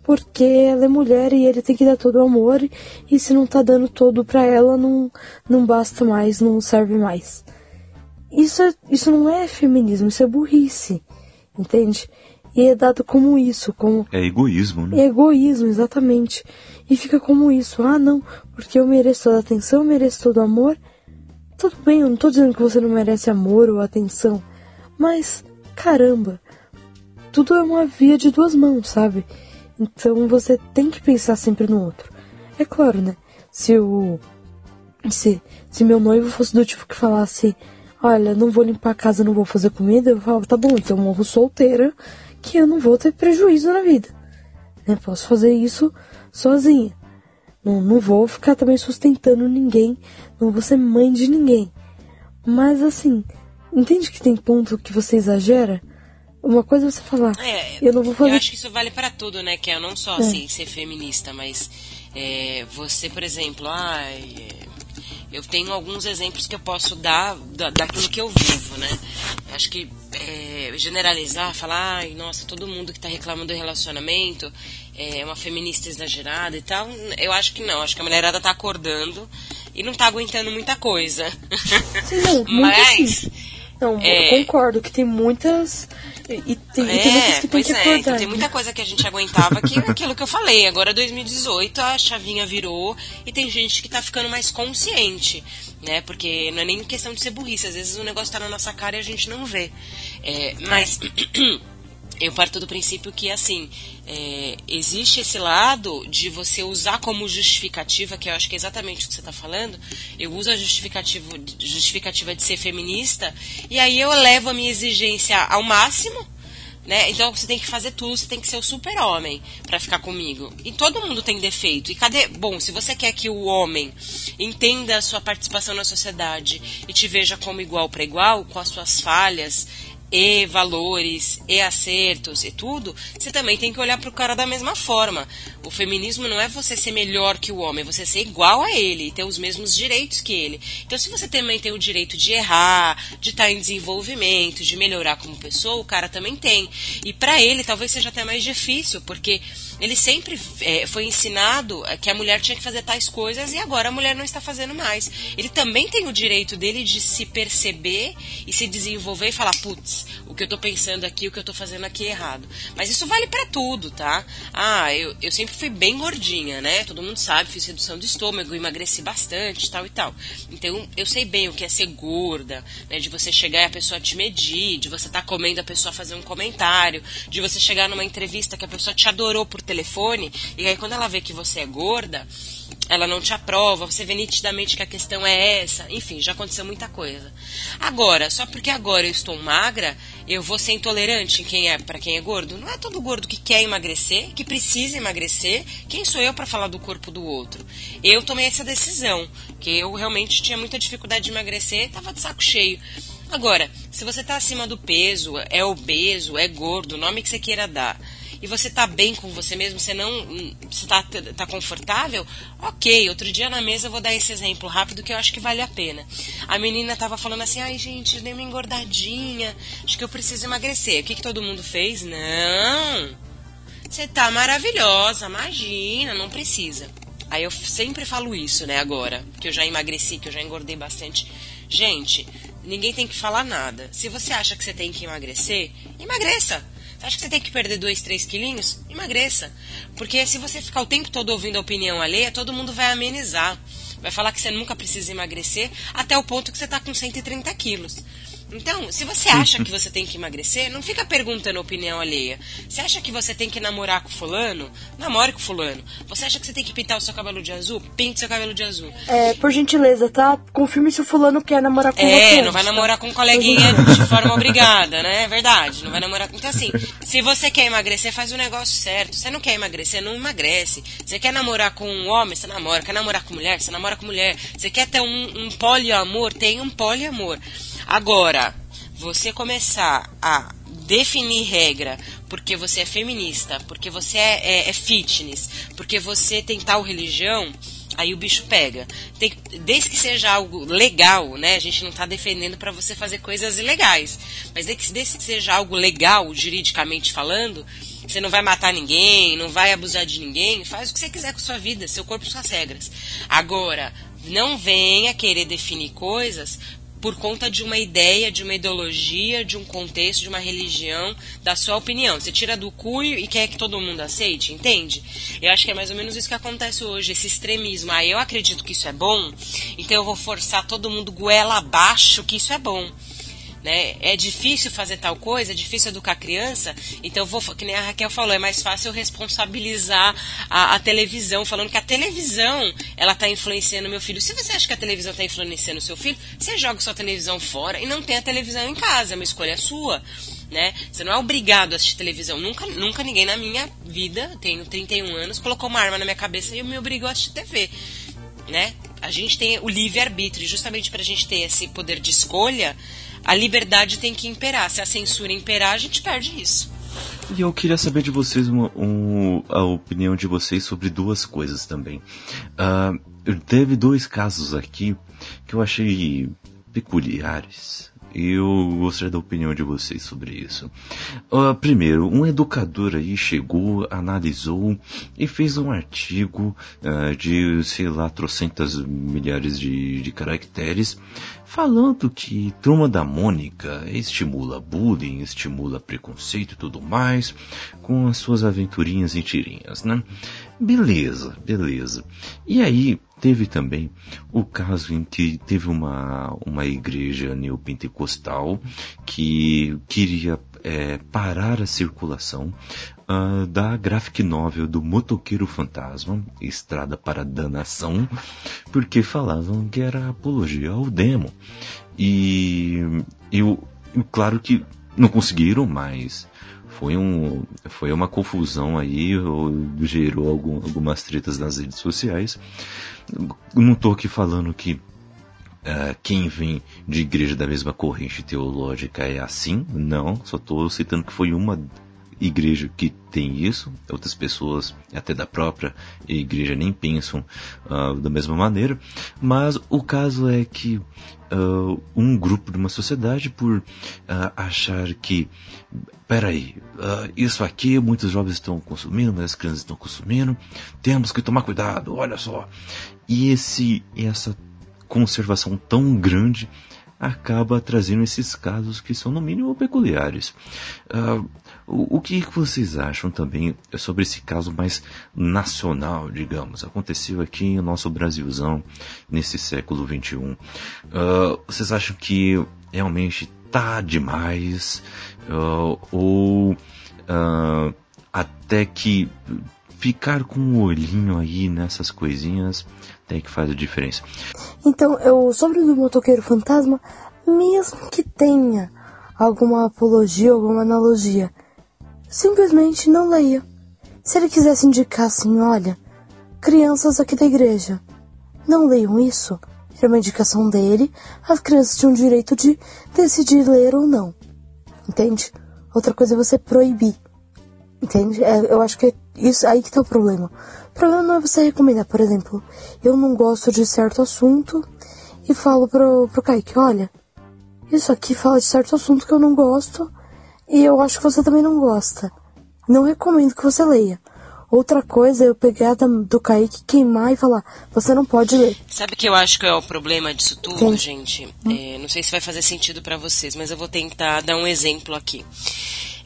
C: porque ela é mulher e ele tem que dar todo o amor e se não tá dando todo para ela não não basta mais, não serve mais. Isso, é, isso não é feminismo, isso é burrice, entende? E é dado como isso, como...
B: É egoísmo, né?
C: É egoísmo, exatamente. E fica como isso, ah não, porque eu mereço toda atenção, eu mereço todo amor. Tudo bem, eu não tô dizendo que você não merece amor ou atenção, mas, caramba, tudo é uma via de duas mãos, sabe? Então você tem que pensar sempre no outro. É claro, né? Se o. Se, se meu noivo fosse do tipo que falasse, olha, não vou limpar a casa, não vou fazer comida, eu falava, tá bom, então eu morro solteira, que eu não vou ter prejuízo na vida. Né? Posso fazer isso sozinha. Não, não vou ficar também sustentando ninguém, não vou ser mãe de ninguém. Mas assim, entende que tem ponto que você exagera? Uma coisa é você falar, é, eu não vou fazer.
D: Eu acho que isso vale para tudo, né? Que é não só é. assim, ser feminista, mas é, você, por exemplo, ai, eu tenho alguns exemplos que eu posso dar da, daquilo que eu vivo, né? Acho que é, generalizar, falar, ai, nossa, todo mundo que está reclamando do relacionamento é uma feminista exagerada e tal, eu acho que não. Acho que a mulherada está acordando e não está aguentando muita coisa.
C: Sim, não, Mas. Não, é... eu concordo que tem muitas e tem,
D: é,
C: e tem muitas que
D: tem
C: que
D: é, acordar. Então tem muita coisa que a gente aguentava que é aquilo que eu falei. Agora 2018 a chavinha virou e tem gente que tá ficando mais consciente, né? Porque não é nem questão de ser burrice, às vezes o negócio tá na nossa cara e a gente não vê. É, mas eu parto do princípio que, assim, é, existe esse lado de você usar como justificativa, que eu acho que é exatamente o que você está falando. Eu uso a justificativa, justificativa de ser feminista, e aí eu levo a minha exigência ao máximo, né? Então você tem que fazer tudo, você tem que ser o super-homem para ficar comigo. E todo mundo tem defeito. E cadê? Bom, se você quer que o homem entenda a sua participação na sociedade e te veja como igual para igual, com as suas falhas, e valores, e acertos e tudo, você também tem que olhar para o cara da mesma forma. O feminismo não é você ser melhor que o homem, é você ser igual a ele e ter os mesmos direitos que ele. Então, se você também tem o direito de errar, de estar em desenvolvimento, de melhorar como pessoa, o cara também tem. E para ele talvez seja até mais difícil, porque ele sempre é, foi ensinado que a mulher tinha que fazer tais coisas e agora a mulher não está fazendo mais. Ele também tem o direito dele de se perceber e se desenvolver e falar, putz, o que eu estou pensando aqui, o que eu estou fazendo aqui é errado. Mas isso vale para tudo, tá? Ah, eu, eu sempre fui bem gordinha, né? Todo mundo sabe, fiz redução do estômago, emagreci bastante, tal e tal. Então, eu sei bem o que é ser gorda, né? De você chegar e a pessoa te medir, de você estar tá comendo a pessoa fazer um comentário, de você chegar numa entrevista que a pessoa te adorou por telefone, e aí quando ela vê que você é gorda, ela não te aprova, você vê nitidamente que a questão é essa. Enfim, já aconteceu muita coisa. Agora, só porque agora eu estou magra, eu vou ser intolerante em quem é para quem é gordo? Não é todo gordo que quer emagrecer, que precisa emagrecer. Quem sou eu para falar do corpo do outro? Eu tomei essa decisão, que eu realmente tinha muita dificuldade de emagrecer, estava de saco cheio. Agora, se você está acima do peso, é obeso, é gordo, o nome que você queira dar, e você tá bem com você mesmo, você não você tá, tá confortável, ok. Outro dia na mesa eu vou dar esse exemplo rápido que eu acho que vale a pena. A menina tava falando assim, ai gente, dei uma engordadinha, acho que eu preciso emagrecer. O que, que todo mundo fez? Não! Você tá maravilhosa, imagina, não precisa. Aí eu sempre falo isso, né, agora, que eu já emagreci, que eu já engordei bastante. Gente, ninguém tem que falar nada. Se você acha que você tem que emagrecer, emagreça. Você acha que você tem que perder 2, 3 quilinhos? Emagreça. Porque se você ficar o tempo todo ouvindo a opinião alheia, todo mundo vai amenizar. Vai falar que você nunca precisa emagrecer até o ponto que você está com 130 quilos. Então, se você acha que você tem que emagrecer, não fica perguntando a opinião alheia. Você acha que você tem que namorar com fulano? Namore com fulano. Você acha que você tem que pintar o seu cabelo de azul? Pinte seu cabelo de azul.
C: É, por gentileza, tá? Confirme se o fulano quer namorar com
D: é,
C: você.
D: É, não vai namorar com um coleguinha de forma obrigada, né? É verdade. Não vai namorar com... Então, assim, se você quer emagrecer, faz o negócio certo. Você não quer emagrecer, não emagrece. Você quer namorar com um homem, você namora. Quer namorar com mulher, você namora com mulher. Você quer ter um, um poliamor, tem um poliamor. Agora, você começar a definir regra porque você é feminista, porque você é, é, é fitness, porque você tem tal religião, aí o bicho pega. Tem, desde que seja algo legal, né? A gente não está defendendo para você fazer coisas ilegais, mas desde que, desde que seja algo legal, juridicamente falando, você não vai matar ninguém, não vai abusar de ninguém, faz o que você quiser com sua vida, seu corpo, suas regras. Agora, não venha querer definir coisas por conta de uma ideia, de uma ideologia, de um contexto, de uma religião, da sua opinião. Você tira do cu e quer que todo mundo aceite, entende? Eu acho que é mais ou menos isso que acontece hoje, esse extremismo. Ah, eu acredito que isso é bom, então eu vou forçar todo mundo goela abaixo que isso é bom né? É difícil fazer tal coisa, é difícil educar a criança, então vou, que nem a Raquel falou, é mais fácil responsabilizar a, a televisão, falando que a televisão ela está influenciando meu filho. Se você acha que a televisão está influenciando seu filho, você joga sua televisão fora e não tem a televisão em casa, é uma escolha sua. Né? Você não é obrigado a assistir televisão. Nunca, nunca ninguém na minha vida, tenho 31 anos, colocou uma arma na minha cabeça e me obrigou a assistir TV. Né? A gente tem o livre-arbítrio, justamente para a gente ter esse poder de escolha, a liberdade tem que imperar. Se a censura imperar, a gente perde isso.
B: E eu queria saber de vocês uma, um, a opinião de vocês sobre duas coisas também. Uh, teve dois casos aqui que eu achei peculiares. Eu gostaria da opinião de vocês sobre isso. Uh, primeiro, um educador aí chegou, analisou e fez um artigo uh, de, sei lá, trocentas milhares de, de caracteres, falando que Turma da Mônica estimula bullying, estimula preconceito e tudo mais, com as suas aventurinhas e tirinhas, né? Beleza, beleza. E aí, Teve também o caso em que teve uma, uma igreja neopentecostal que queria é, parar a circulação uh, da graphic novel do Motoqueiro Fantasma, Estrada para Danação, porque falavam que era apologia ao demo. E eu, claro que não conseguiram, mas foi, um, foi uma confusão aí, gerou algum, algumas tretas nas redes sociais. Não estou aqui falando que uh, quem vem de igreja da mesma corrente teológica é assim, não, só estou citando que foi uma igreja que tem isso, outras pessoas, até da própria igreja, nem pensam uh, da mesma maneira, mas o caso é que uh, um grupo de uma sociedade, por uh, achar que, peraí, isso aqui muitos jovens estão consumindo, mas as crianças estão consumindo, temos que tomar cuidado, olha só. E esse, essa conservação tão grande acaba trazendo esses casos que são no mínimo peculiares. Uh, o, o, que vocês acham também sobre esse caso mais nacional, digamos? Aconteceu aqui no nosso Brasilzão, nesse século XXI. Uh, ah, vocês acham que realmente tá demais? Uh, ou até que ficar com um olhinho aí nessas coisinhas tem que faz a diferença.
C: Então, eu sobre o motoqueiro fantasma, mesmo que tenha alguma apologia, alguma analogia, simplesmente não leia. Se ele quisesse indicar assim, olha, crianças aqui da igreja, não leiam isso. É uma indicação dele, as crianças tinham o direito de decidir ler ou não. Entende? Outra coisa é você proibir. Entende? É, eu acho que é isso aí que tá o problema. O problema não é você recomendar, por exemplo, eu não gosto de certo assunto e falo pro, pro Kaique, olha, isso aqui fala de certo assunto que eu não gosto e eu acho que você também não gosta. não recomendo que você leia. Outra coisa é eu pegar do Kaique, queimar e falar, você não pode ler.
D: Sabe que eu acho que é o problema disso tudo, Sim. gente? Hum. É, não sei se vai fazer sentido para vocês, mas eu vou tentar dar um exemplo aqui.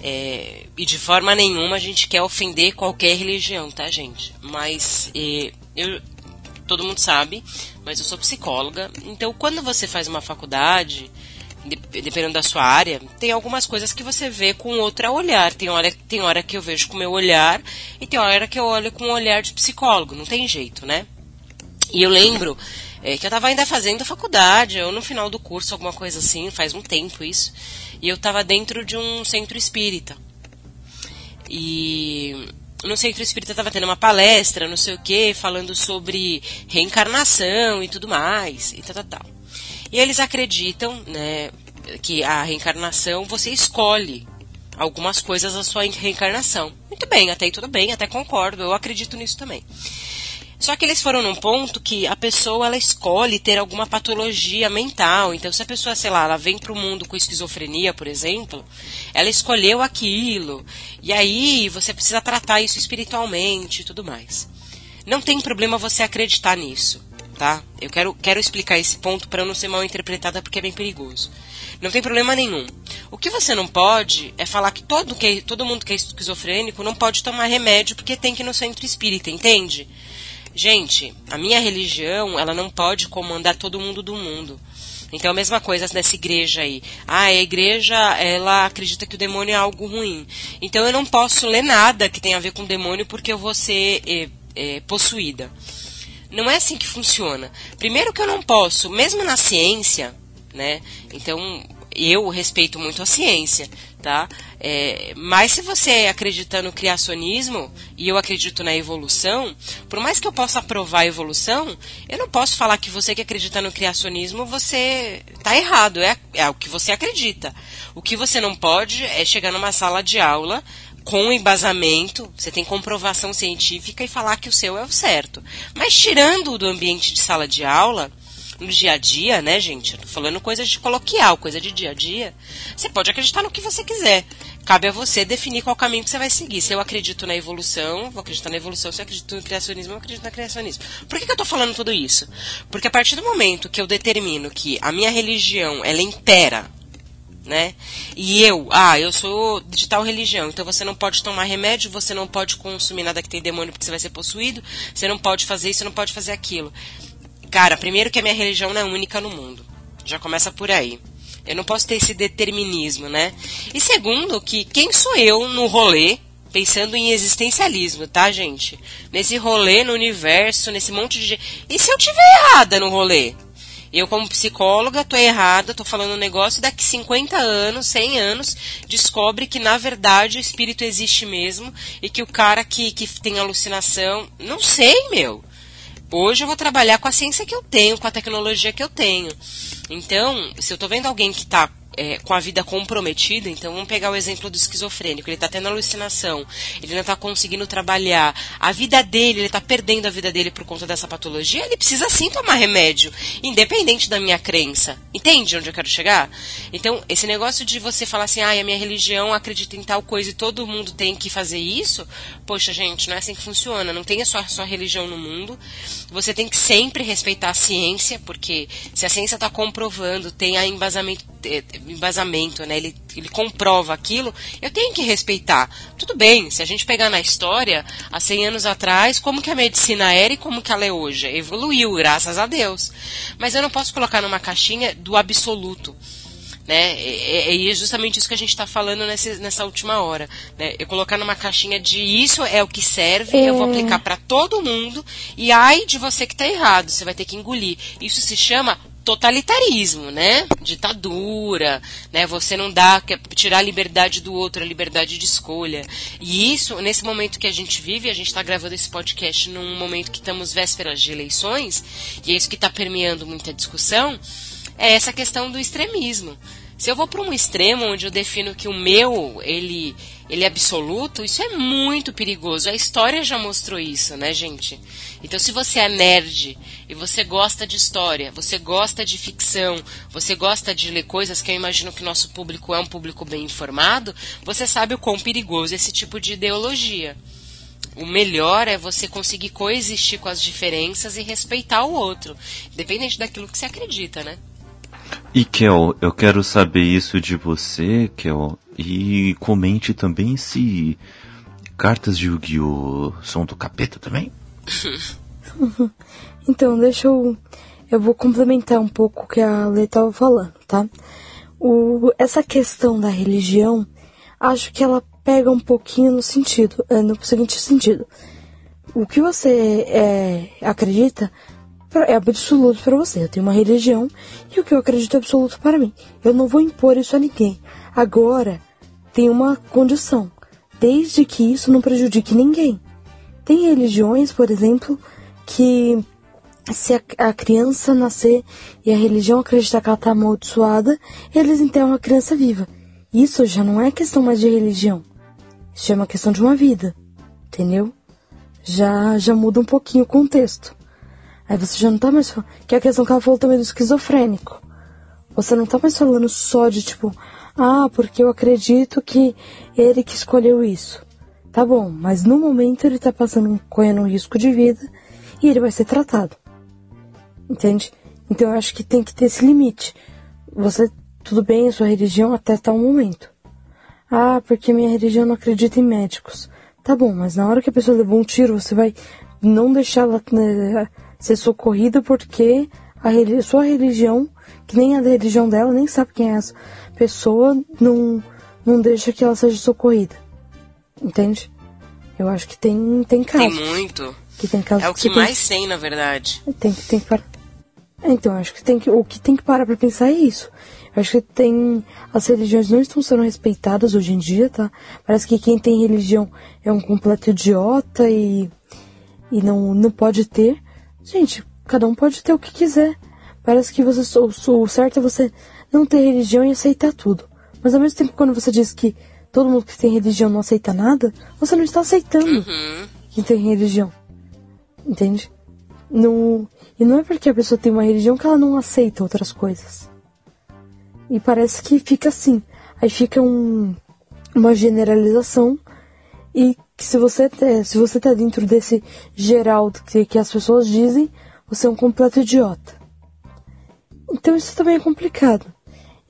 D: É, e de forma nenhuma a gente quer ofender qualquer religião, tá, gente? Mas é, eu, todo mundo sabe, mas eu sou psicóloga. Então, quando você faz uma faculdade, dependendo da sua área, tem algumas coisas que você vê com outro olhar. Tem hora, tem hora que eu vejo com o meu olhar e tem hora que eu olho com o olhar de psicólogo. Não tem jeito, né? E eu lembro é, que eu estava ainda fazendo faculdade, ou no final do curso, alguma coisa assim, faz um tempo isso. E eu estava dentro de um centro espírita. E no centro espírita estava tendo uma palestra, não sei o que, falando sobre reencarnação e tudo mais, e tal, tal, tal. E eles acreditam, né, que a reencarnação você escolhe algumas coisas da sua reencarnação. Muito bem, até aí tudo bem, até concordo, eu acredito nisso também. Só que eles foram num ponto que a pessoa ela escolhe ter alguma patologia mental. Então, se a pessoa, sei lá, ela vem para o mundo com esquizofrenia, por exemplo, ela escolheu aquilo. E aí você precisa tratar isso espiritualmente e tudo mais. Não tem problema você acreditar nisso, tá? Eu quero, quero explicar esse ponto para não ser mal interpretada porque é bem perigoso. Não tem problema nenhum. O que você não pode é falar que todo, que todo mundo que é esquizofrênico não pode tomar remédio porque tem que ir no centro espírita, entende? Gente, a minha religião, ela não pode comandar todo mundo do mundo. Então, a mesma coisa nessa igreja aí. Ah, a igreja, ela acredita que o demônio é algo ruim. Então, eu não posso ler nada que tenha a ver com o demônio porque eu vou ser é, é, possuída. Não é assim que funciona. Primeiro que eu não posso, mesmo na ciência, né? Então, eu respeito muito a ciência, tá? É, mas se você acredita no criacionismo e eu acredito na evolução, por mais que eu possa aprovar a evolução, eu não posso falar que você que acredita no criacionismo você está errado. É, é o que você acredita. O que você não pode é chegar numa sala de aula com embasamento, você tem comprovação científica e falar que o seu é o certo. Mas tirando do ambiente de sala de aula, no dia a dia, né, gente? Tô falando coisa de coloquial, coisa de dia a dia. Você pode acreditar no que você quiser. Cabe a você definir qual caminho que você vai seguir. Se eu acredito na evolução, vou acreditar na evolução. Se eu acredito no criacionismo, eu acredito no criacionismo. Por que, que eu tô falando tudo isso? Porque a partir do momento que eu determino que a minha religião, ela impera né? E eu, ah, eu sou de tal religião, então você não pode tomar remédio, você não pode consumir nada que tem demônio porque você vai ser possuído, você não pode fazer isso, você não pode fazer aquilo. Cara, primeiro que a minha religião não é única no mundo. Já começa por aí. Eu não posso ter esse determinismo, né? E segundo, que quem sou eu no rolê, pensando em existencialismo, tá, gente? Nesse rolê no universo, nesse monte de. E se eu tiver errada no rolê? Eu, como psicóloga, tô errada, tô falando um negócio, daqui 50 anos, 100 anos, descobre que, na verdade, o espírito existe mesmo e que o cara que, que tem alucinação. Não sei, meu. Hoje eu vou trabalhar com a ciência que eu tenho, com a tecnologia que eu tenho. Então, se eu estou vendo alguém que está é, com a vida comprometida, então vamos pegar o exemplo do esquizofrênico, ele está tendo alucinação, ele não está conseguindo trabalhar, a vida dele, ele está perdendo a vida dele por conta dessa patologia, ele precisa sim tomar remédio, independente da minha crença. Entende onde eu quero chegar? Então, esse negócio de você falar assim, ah, a minha religião acredita em tal coisa e todo mundo tem que fazer isso, poxa, gente, não é assim que funciona, não tem a sua, religião no mundo, você tem que sempre respeitar a ciência, porque se a ciência está comprovando, tem a embasamento embasamento, né? Ele, ele comprova aquilo, eu tenho que respeitar. Tudo bem, se a gente pegar na história, há 100 anos atrás, como que a medicina era e como que ela é hoje? Evoluiu, graças a Deus. Mas eu não posso colocar numa caixinha do absoluto. Né? E é justamente isso que a gente está falando nessa, nessa última hora. Né? Eu colocar numa caixinha de isso é o que serve, é. eu vou aplicar para todo mundo, e ai de você que está errado, você vai ter que engolir. Isso se chama totalitarismo, né? Ditadura, né? Você não dá quer tirar a liberdade do outro, a liberdade de escolha. E isso, nesse momento que a gente vive, a gente está gravando esse podcast num momento que estamos vésperas de eleições, e é isso que está permeando muita discussão, é essa questão do extremismo. Se eu vou para um extremo onde eu defino que o meu, ele, ele é absoluto, isso é muito perigoso. A história já mostrou isso, né, gente? Então, se você é nerd e você gosta de história, você gosta de ficção, você gosta de ler coisas que eu imagino que nosso público é um público bem informado, você sabe o quão perigoso é esse tipo de ideologia. O melhor é você conseguir coexistir com as diferenças e respeitar o outro, independente daquilo que você acredita, né?
B: E Kel, eu quero saber isso de você, Kel, e comente também se cartas de Yu-Gi-Oh! são do capeta também.
C: então, deixa eu. Eu vou complementar um pouco o que a estava falando, tá? O, essa questão da religião, acho que ela pega um pouquinho no sentido, é, no seguinte sentido. O que você é, acredita é absoluto para você. Eu tenho uma religião e o que eu acredito é absoluto para mim. Eu não vou impor isso a ninguém. Agora, tem uma condição. Desde que isso não prejudique ninguém. Tem religiões, por exemplo, que se a, a criança nascer e a religião acreditar que ela está amaldiçoada, eles enterram a criança viva. Isso já não é questão mais de religião. Isso é uma questão de uma vida. Entendeu? Já, já muda um pouquinho o contexto. Aí você já não tá mais falando. Que é a questão que ela falou também do esquizofrênico. Você não tá mais falando só de tipo, ah, porque eu acredito que ele que escolheu isso. Tá bom, mas no momento ele tá passando, correndo um risco de vida e ele vai ser tratado. Entende? Então eu acho que tem que ter esse limite. Você, tudo bem, a sua religião até tal momento. Ah, porque minha religião não acredita em médicos. Tá bom, mas na hora que a pessoa levou um tiro, você vai não deixar ela né, ser socorrida porque a sua religião, que nem a religião dela, nem sabe quem é essa pessoa, não, não deixa que ela seja socorrida. Entende? Eu acho que tem, tem casos.
D: Tem muito.
C: Que tem casos
D: é o que, que mais tem, na verdade.
C: Tem, tem que parar. Então, acho que tem que, o que tem que parar pra pensar é isso. Eu acho que tem. As religiões não estão sendo respeitadas hoje em dia, tá? Parece que quem tem religião é um completo idiota e, e não, não pode ter. Gente, cada um pode ter o que quiser. Parece que você, o, certo é você não ter religião e aceitar tudo. Mas ao mesmo tempo, quando você diz que todo mundo que tem religião não aceita nada, você não está aceitando
D: uhum.
C: quem tem religião. Entende? Não, e não é porque a pessoa tem uma religião que ela não aceita outras coisas. E parece que fica assim. Aí fica um, uma generalização e que se você tá, se você tá dentro desse geral que, que as pessoas dizem, você é um completo idiota. Então isso também é complicado.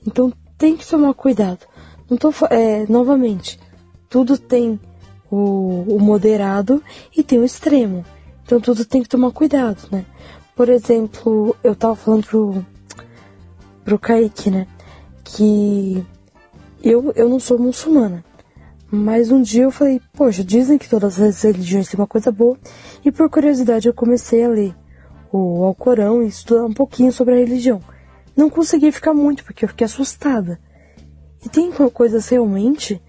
C: Então tem que tomar cuidado. Não tô é, novamente, tudo tem o, o moderado e tem o extremo. Então tudo tem que tomar cuidado, né? Por exemplo, eu tava falando pro, pro Kaique, né? Que eu, eu não sou muçulmana. Mas um dia eu falei, poxa, dizem que todas as religiões têm uma coisa boa, e por curiosidade eu comecei a ler o Alcorão e estudar um pouquinho sobre a religião. Não consegui ficar muito, porque eu fiquei assustada. E tem coisas realmente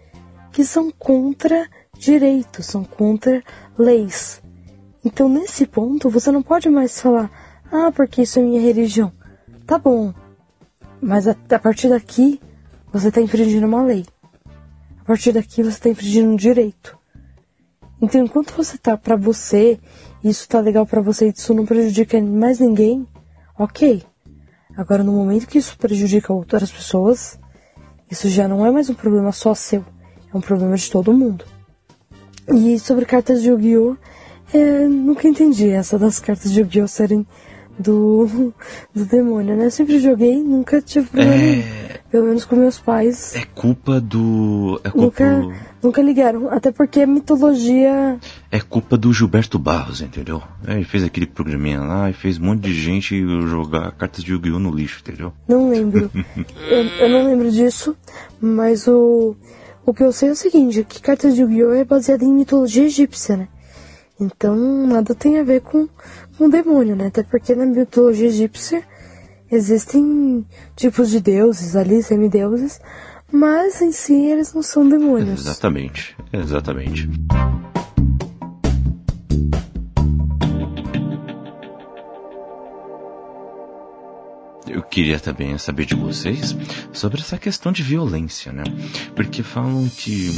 C: que são contra direitos, são contra leis. Então nesse ponto você não pode mais falar, ah, porque isso é minha religião. Tá bom, mas a, a partir daqui você está infringindo uma lei. A partir daqui você está infringindo um direito. Então, enquanto você tá para você, isso tá legal para você e isso não prejudica mais ninguém, ok. Agora, no momento que isso prejudica outras pessoas, isso já não é mais um problema só seu, é um problema de todo mundo. E sobre cartas de Yu-Gi-Oh! É, nunca entendi essa das cartas de Yu-Gi-Oh! serem do, do demônio, né? Eu sempre joguei, nunca tive problema. É... Pelo menos com meus pais.
B: É culpa do. É
C: culpa... Nunca, nunca ligaram. Até porque a mitologia.
B: É culpa do Gilberto Barros, entendeu? É, ele fez aquele programinha lá e fez um monte de gente jogar cartas de Yu-Gi-Oh! no lixo, entendeu?
C: Não lembro. eu, eu não lembro disso, mas o. O que eu sei é o seguinte, que cartas de Yu-Gi-Oh! é baseada em mitologia egípcia, né? Então nada tem a ver com, com demônio, né? Até porque na mitologia egípcia existem tipos de deuses ali, semideuses, mas em si eles não são demônios.
B: Exatamente, exatamente. queria também saber de vocês sobre essa questão de violência, né? Porque falam que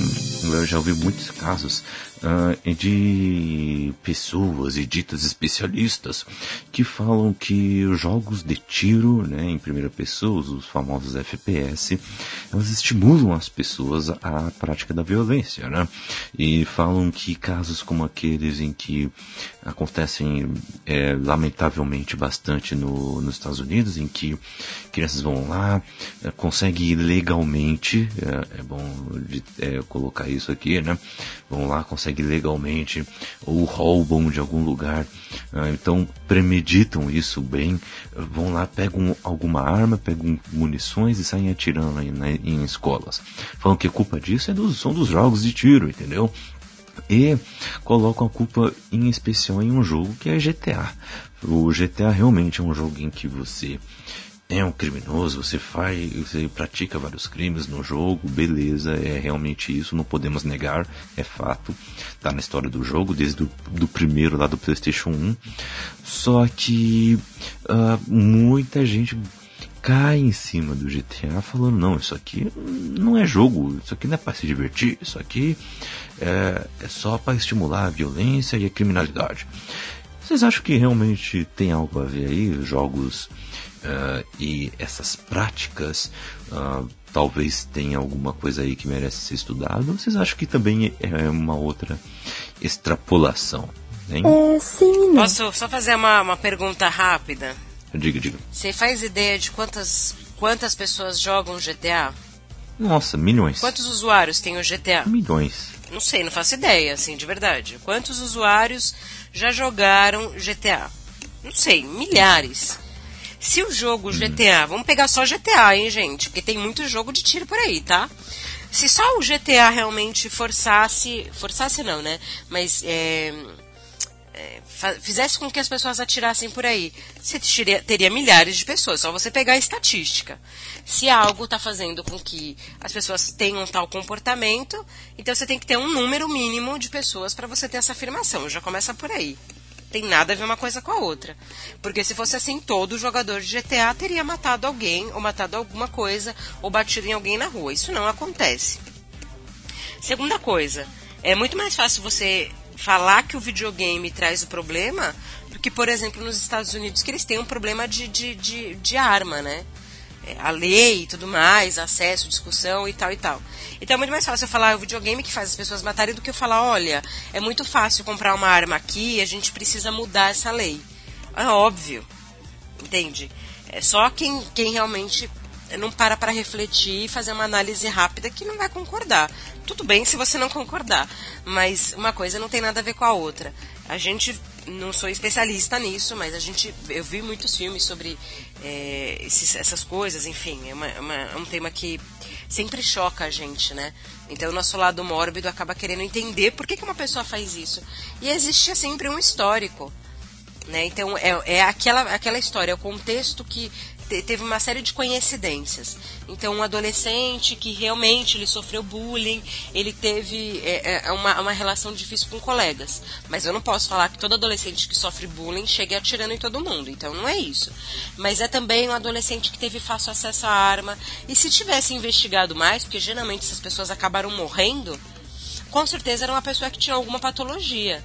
B: eu já ouvi muitos casos uh, de pessoas e ditas especialistas que falam que os jogos de tiro, né, em primeira pessoa, os famosos FPS, elas estimulam as pessoas à prática da violência, né? E falam que casos como aqueles em que acontecem é, lamentavelmente bastante no, nos Estados Unidos, em que crianças vão lá, é, conseguem legalmente, é, é bom de, é, colocar isso aqui, né? Vão lá, conseguem legalmente, ou roubam de algum lugar, é, então premeditam isso bem, vão lá, pegam alguma arma, pegam munições e saem atirando em, né, em escolas. Falam que a culpa disso é dos, são dos jogos de tiro, entendeu? E colocam a culpa em especial em um jogo que é GTA. O GTA realmente é um jogo em que você é um criminoso, você faz, você pratica vários crimes no jogo, beleza, é realmente isso, não podemos negar, é fato, tá na história do jogo, desde o do primeiro lá do PlayStation 1. Só que uh, muita gente cai em cima do GTA falando, não, isso aqui não é jogo, isso aqui não é para se divertir, isso aqui é, é só para estimular a violência e a criminalidade. Vocês acham que realmente tem algo a ver aí, jogos uh, e essas práticas? Uh, talvez tenha alguma coisa aí que merece ser estudado? Ou vocês acham que também é uma outra extrapolação?
C: Hein? É, sim.
D: Posso só fazer uma, uma pergunta rápida?
B: Diga, diga.
D: Você faz ideia de quantas, quantas pessoas jogam GTA?
B: Nossa, milhões.
D: Quantos usuários tem o GTA?
B: Milhões.
D: Não sei, não faço ideia, assim, de verdade. Quantos usuários já jogaram GTA? Não sei, milhares. Se o jogo hum. GTA, vamos pegar só GTA, hein, gente? Porque tem muito jogo de tiro por aí, tá? Se só o GTA realmente forçasse. Forçasse não, né? Mas é, é, fizesse com que as pessoas atirassem por aí, você teria, teria, milhares de pessoas. Só você pegar a estatística. Se algo está fazendo com que as pessoas tenham tal comportamento, então você tem que ter um número mínimo de pessoas para você ter essa afirmação. Já começa por aí. Tem nada a ver uma coisa com a outra. Porque se fosse assim, todo jogador de GTA teria matado alguém, ou matado alguma coisa, ou batido em alguém na rua. Isso não acontece. Segunda coisa, é muito mais fácil você falar que o videogame traz o problema do que, por exemplo, nos Estados Unidos, que eles têm um problema de, de, de, de arma, né? É, a lei e tudo mais, acesso, discussão e tal e tal. Então é muito mais fácil eu falar é o videogame que faz as pessoas matarem do que eu falar, olha, é muito fácil comprar uma arma aqui a gente precisa mudar essa lei. É óbvio, entende? É só quem, quem realmente não para para refletir e fazer uma análise rápida que não vai concordar. Tudo bem se você não concordar, mas uma coisa não tem nada a ver com a outra. A gente não sou especialista nisso, mas a gente eu vi muitos filmes sobre é, esses, essas coisas, enfim, é, uma, é uma, é um tema que sempre choca a gente, né? Então o nosso lado mórbido acaba querendo entender por que, que uma pessoa faz isso. E existe sempre um histórico. Né? Então é, é aquela, aquela história, é o contexto que teve uma série de coincidências. Então, um adolescente que realmente ele sofreu bullying, ele teve é, é, uma, uma relação difícil com colegas. Mas eu não posso falar que todo adolescente que sofre bullying chegue atirando em todo mundo. Então, não é isso. Mas é também um adolescente que teve fácil acesso à arma. E se tivesse investigado mais, porque geralmente essas pessoas acabaram morrendo, com certeza era uma pessoa que tinha alguma patologia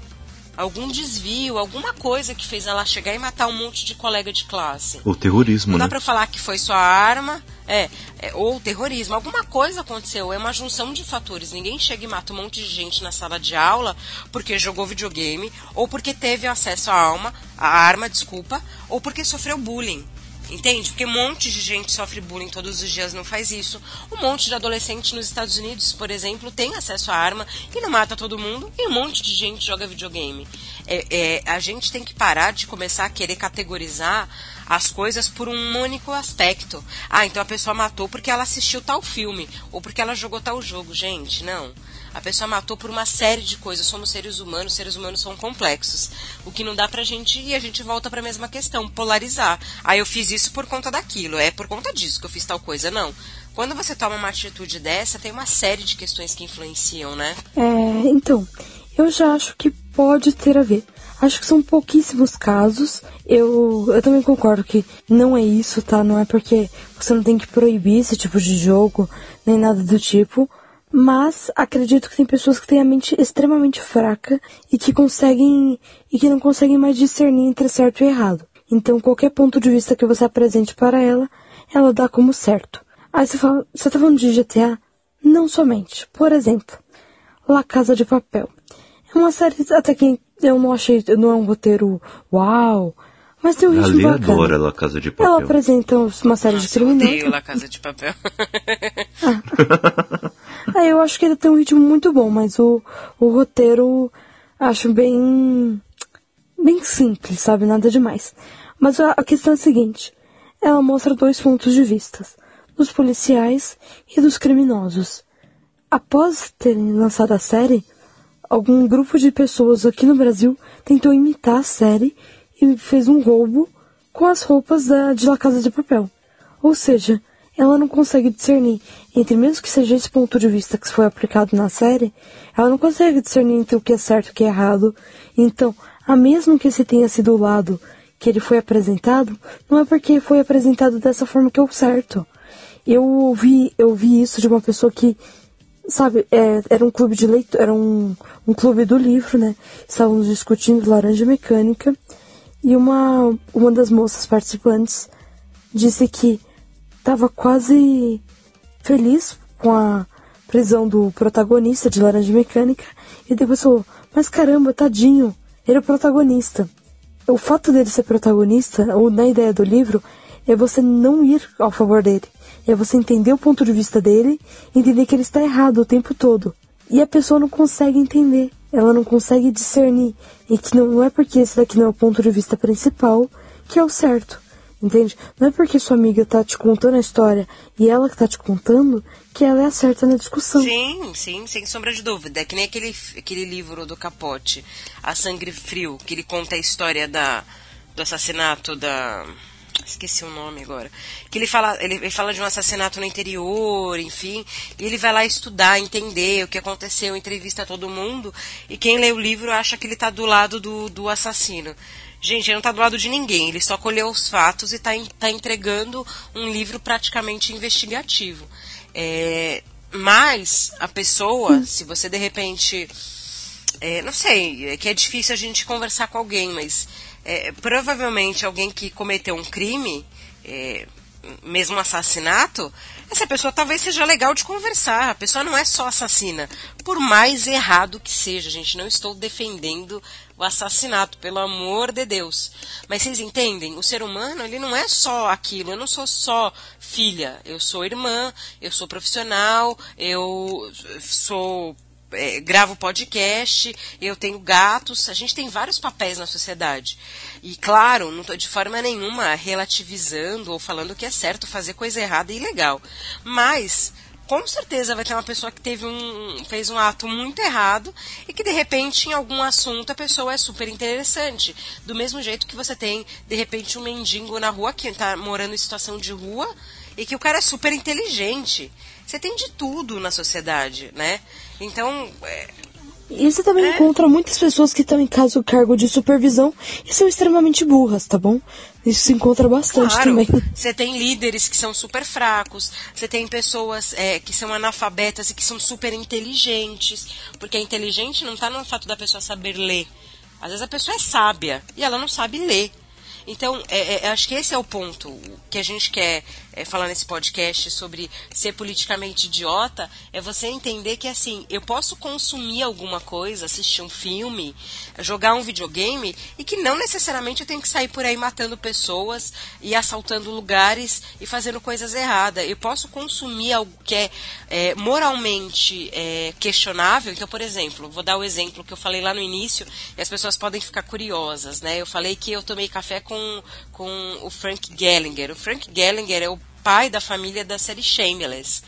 D: algum desvio, alguma coisa que fez ela chegar e matar um monte de colega de classe.
B: O terrorismo,
D: Não
B: né?
D: dá pra falar que foi só a arma, é, é, ou o terrorismo. Alguma coisa aconteceu, é uma junção de fatores. Ninguém chega e mata um monte de gente na sala de aula porque jogou videogame, ou porque teve acesso à alma, à arma, desculpa, ou porque sofreu bullying. Entende? Porque um monte de gente sofre bullying todos os dias não faz isso. Um monte de adolescente nos Estados Unidos, por exemplo, tem acesso à arma e não mata todo mundo. E um monte de gente joga videogame. É, é, a gente tem que parar de começar a querer categorizar as coisas por um único aspecto. Ah, então a pessoa matou porque ela assistiu tal filme ou porque ela jogou tal jogo. Gente, não. A pessoa matou por uma série de coisas. Somos seres humanos, seres humanos são complexos. O que não dá pra gente, e a gente volta pra mesma questão, polarizar. Ah, eu fiz isso por conta daquilo, é por conta disso que eu fiz tal coisa. Não. Quando você toma uma atitude dessa, tem uma série de questões que influenciam, né?
C: É, então, eu já acho que pode ter a ver. Acho que são pouquíssimos casos. Eu, eu também concordo que não é isso, tá? Não é porque você não tem que proibir esse tipo de jogo, nem nada do tipo. Mas acredito que tem pessoas que têm a mente extremamente fraca e que conseguem e que não conseguem mais discernir entre certo e errado. Então qualquer ponto de vista que você apresente para ela, ela dá como certo. Aí você fala, você tá falando de GTA? Não somente. Por exemplo, La Casa de Papel. É uma série até que eu não achei, não é um roteiro uau, mas tem um ritmo
B: Ali
C: bacana.
B: adora La Casa de Papel.
C: Ela apresenta uma série de
D: Nossa, eu
C: criminosos.
D: odeio La Casa de Papel.
C: É, eu acho que ele tem um ritmo muito bom, mas o, o roteiro acho bem. bem simples, sabe? Nada demais. Mas a, a questão é a seguinte: ela mostra dois pontos de vista, dos policiais e dos criminosos. Após terem lançado a série, algum grupo de pessoas aqui no Brasil tentou imitar a série e fez um roubo com as roupas da, de La Casa de Papel. Ou seja, ela não consegue discernir entre, mesmo que seja esse ponto de vista que foi aplicado na série, ela não consegue discernir entre o que é certo e o que é errado. Então, a mesmo que esse tenha sido o lado que ele foi apresentado, não é porque foi apresentado dessa forma que é o certo. Eu ouvi, eu vi isso de uma pessoa que, sabe, é, era um clube de leitura, era um, um clube do livro, né? Estávamos discutindo laranja mecânica e uma, uma das moças participantes disse que estava quase feliz com a prisão do protagonista de Laranja Mecânica e depois falou: Mas caramba, tadinho, ele é o protagonista. O fato dele ser protagonista, ou na ideia do livro, é você não ir ao favor dele. É você entender o ponto de vista dele, entender que ele está errado o tempo todo. E a pessoa não consegue entender, ela não consegue discernir. E que não, não é porque esse daqui não é o ponto de vista principal que é o certo. Entende? Não é porque sua amiga tá te contando a história e ela que tá te contando que ela é a certa na discussão.
D: Sim, sim, sem sombra de dúvida. É que nem aquele, aquele livro do Capote, A Sangue Frio, que ele conta a história da, do assassinato da. Esqueci o nome agora. Que ele fala, ele, ele fala de um assassinato no interior, enfim. E ele vai lá estudar, entender o que aconteceu, entrevista todo mundo. E quem lê o livro acha que ele tá do lado do, do assassino. Gente, ele não está do lado de ninguém, ele só colheu os fatos e está tá entregando um livro praticamente investigativo. É, mas a pessoa, se você de repente. É, não sei, é que é difícil a gente conversar com alguém, mas é, provavelmente alguém que cometeu um crime, é, mesmo um assassinato, essa pessoa talvez seja legal de conversar. A pessoa não é só assassina. Por mais errado que seja, gente, não estou defendendo o assassinato, pelo amor de Deus. Mas vocês entendem? O ser humano, ele não é só aquilo. Eu não sou só filha. Eu sou irmã, eu sou profissional, eu sou. É, gravo podcast, eu tenho gatos, a gente tem vários papéis na sociedade. E claro, não estou de forma nenhuma relativizando ou falando que é certo fazer coisa errada e ilegal. Mas com certeza vai ter uma pessoa que teve um fez um ato muito errado e que de repente em algum assunto a pessoa é super interessante do mesmo jeito que você tem de repente um mendigo na rua que está morando em situação de rua e que o cara é super inteligente você tem de tudo na sociedade né então é,
C: E você também
D: É.
C: encontra muitas pessoas que estão em caso cargo de supervisão e são extremamente burras, tá bom? Isso se encontra bastante
D: Claro,
C: também.
D: você tem líderes que são super fracos, você tem pessoas é, que são analfabetas e que são super inteligentes, porque a inteligente não está no fato da pessoa saber ler. Às vezes a pessoa é sábia e ela não sabe ler. Então, é, é, acho que esse é o ponto que a gente quer é, falar nesse podcast sobre ser politicamente idiota, é você entender que, assim, eu posso consumir alguma coisa, assistir um filme, jogar um videogame, e que não necessariamente eu tenho que sair por aí matando pessoas e assaltando lugares e fazendo coisas erradas. Eu posso consumir algo que é, é, moralmente é, questionável. Então, por exemplo, vou dar o exemplo que eu falei lá no início, e as pessoas podem ficar curiosas, né? Eu falei que eu tomei café com, com o Frank Gallagher. O Frank Gallagher é o pai da família da série Shameless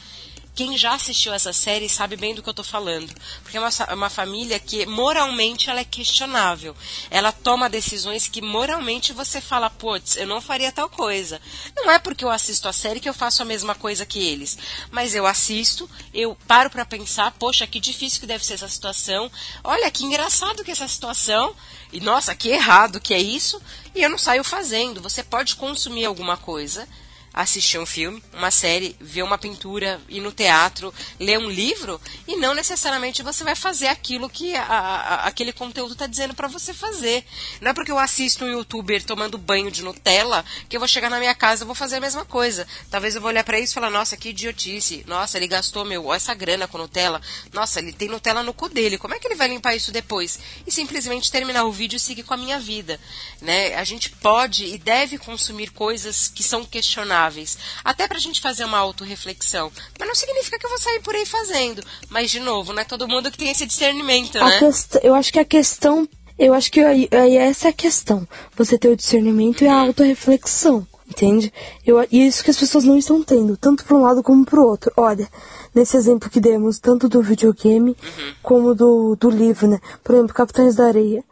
D: quem já assistiu essa série sabe bem do que eu tô falando. Porque é uma, é uma família que moralmente ela é questionável. Ela toma decisões que moralmente você fala, putz, eu não faria tal coisa. Não é porque eu assisto a série que eu faço a mesma coisa que eles. Mas eu assisto, eu paro para pensar, poxa, que difícil que deve ser essa situação. Olha, que engraçado que essa situação. E nossa, que errado que é isso. E eu não saio fazendo. Você pode consumir alguma coisa assistir um filme, uma série, ver uma pintura, ir no teatro, ler um livro e não necessariamente você vai fazer aquilo que a, a, aquele conteúdo está dizendo para você fazer. Não é porque eu assisto um youtuber tomando banho de Nutella que eu vou chegar na minha casa e vou fazer a mesma coisa. Talvez eu vou olhar para isso e falar: nossa, que idiotice. Nossa, ele gastou meu essa grana com Nutella. Nossa, ele tem Nutella no cu dele. Como é que ele vai limpar isso depois? E simplesmente terminar o vídeo e seguir com a minha vida. Né? A gente pode e deve consumir coisas que são questionáveis saudáveis, até para a gente fazer uma autorreflexão. Mas não significa que eu vou sair por aí fazendo. Mas, de novo, não é todo mundo que tem esse discernimento, né?
C: Quest... Eu acho que a questão. Eu acho que aí, essa é a questão. Você ter o discernimento e a autorreflexão. Entende? Eu, e é isso que as pessoas não estão tendo, tanto para um lado como para o outro. Olha, nesse exemplo que demos, tanto do videogame uhum. como do, do livro, né? Por exemplo, Capitães da Areia.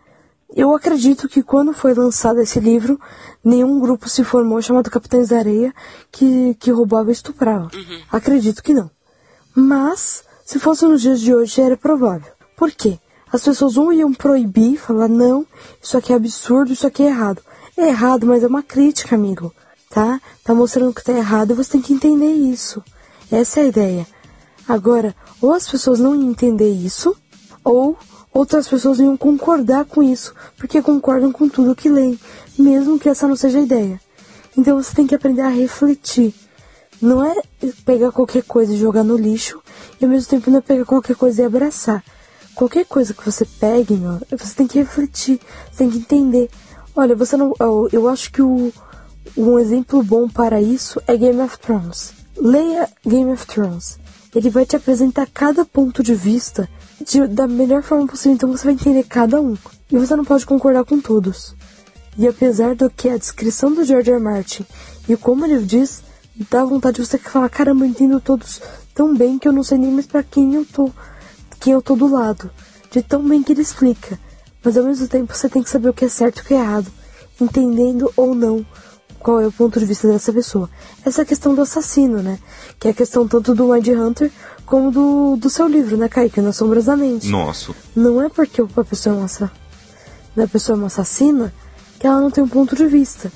C: Eu acredito que quando foi lançado esse livro, nenhum grupo se formou chamado Capitães da Areia que, que roubava e estuprava. Uhum. Acredito que não. Mas, se fosse nos dias de hoje, era provável. Por quê? As pessoas um iam proibir, falar, não, isso aqui é absurdo, isso aqui é errado. É errado, mas é uma crítica, amigo. Tá? Tá mostrando que tá errado e você tem que entender isso. Essa é a ideia. Agora, ou as pessoas não iam entender isso, ou outras pessoas iam concordar com isso, porque concordam com tudo que leem, mesmo que essa não seja a ideia. Então você tem que aprender a refletir. Não é pegar qualquer coisa e jogar no lixo, e ao mesmo tempo não é pegar qualquer coisa e abraçar. Qualquer coisa que você pegue, meu, você tem que refletir, você tem que entender. Olha, você não. Eu acho que o, um exemplo bom para isso é Game of Thrones. Leia Game of Thrones. Ele vai te apresentar cada ponto de vista de, da melhor forma possível, então você vai entender cada um. E você não pode concordar com todos. E apesar do que a descrição do George R. Martin e como ele diz, dá vontade de você falar, caramba, eu entendo todos tão bem que eu não sei nem mais para quem eu tô, quem eu tô do lado. De tão bem que ele explica. Mas ao mesmo tempo você tem que saber o que é certo e o que é errado, entendendo ou não qual é o ponto de vista dessa pessoa. Essa é a questão do assassino, né? Que é a questão tanto do Mind Hunter como do, do seu livro, né, Kaique? Nas Sombras da Mente.
B: Nossa.
C: Não é porque a pessoa é uma, né, a pessoa é uma assassina que ela não tem um ponto de vista.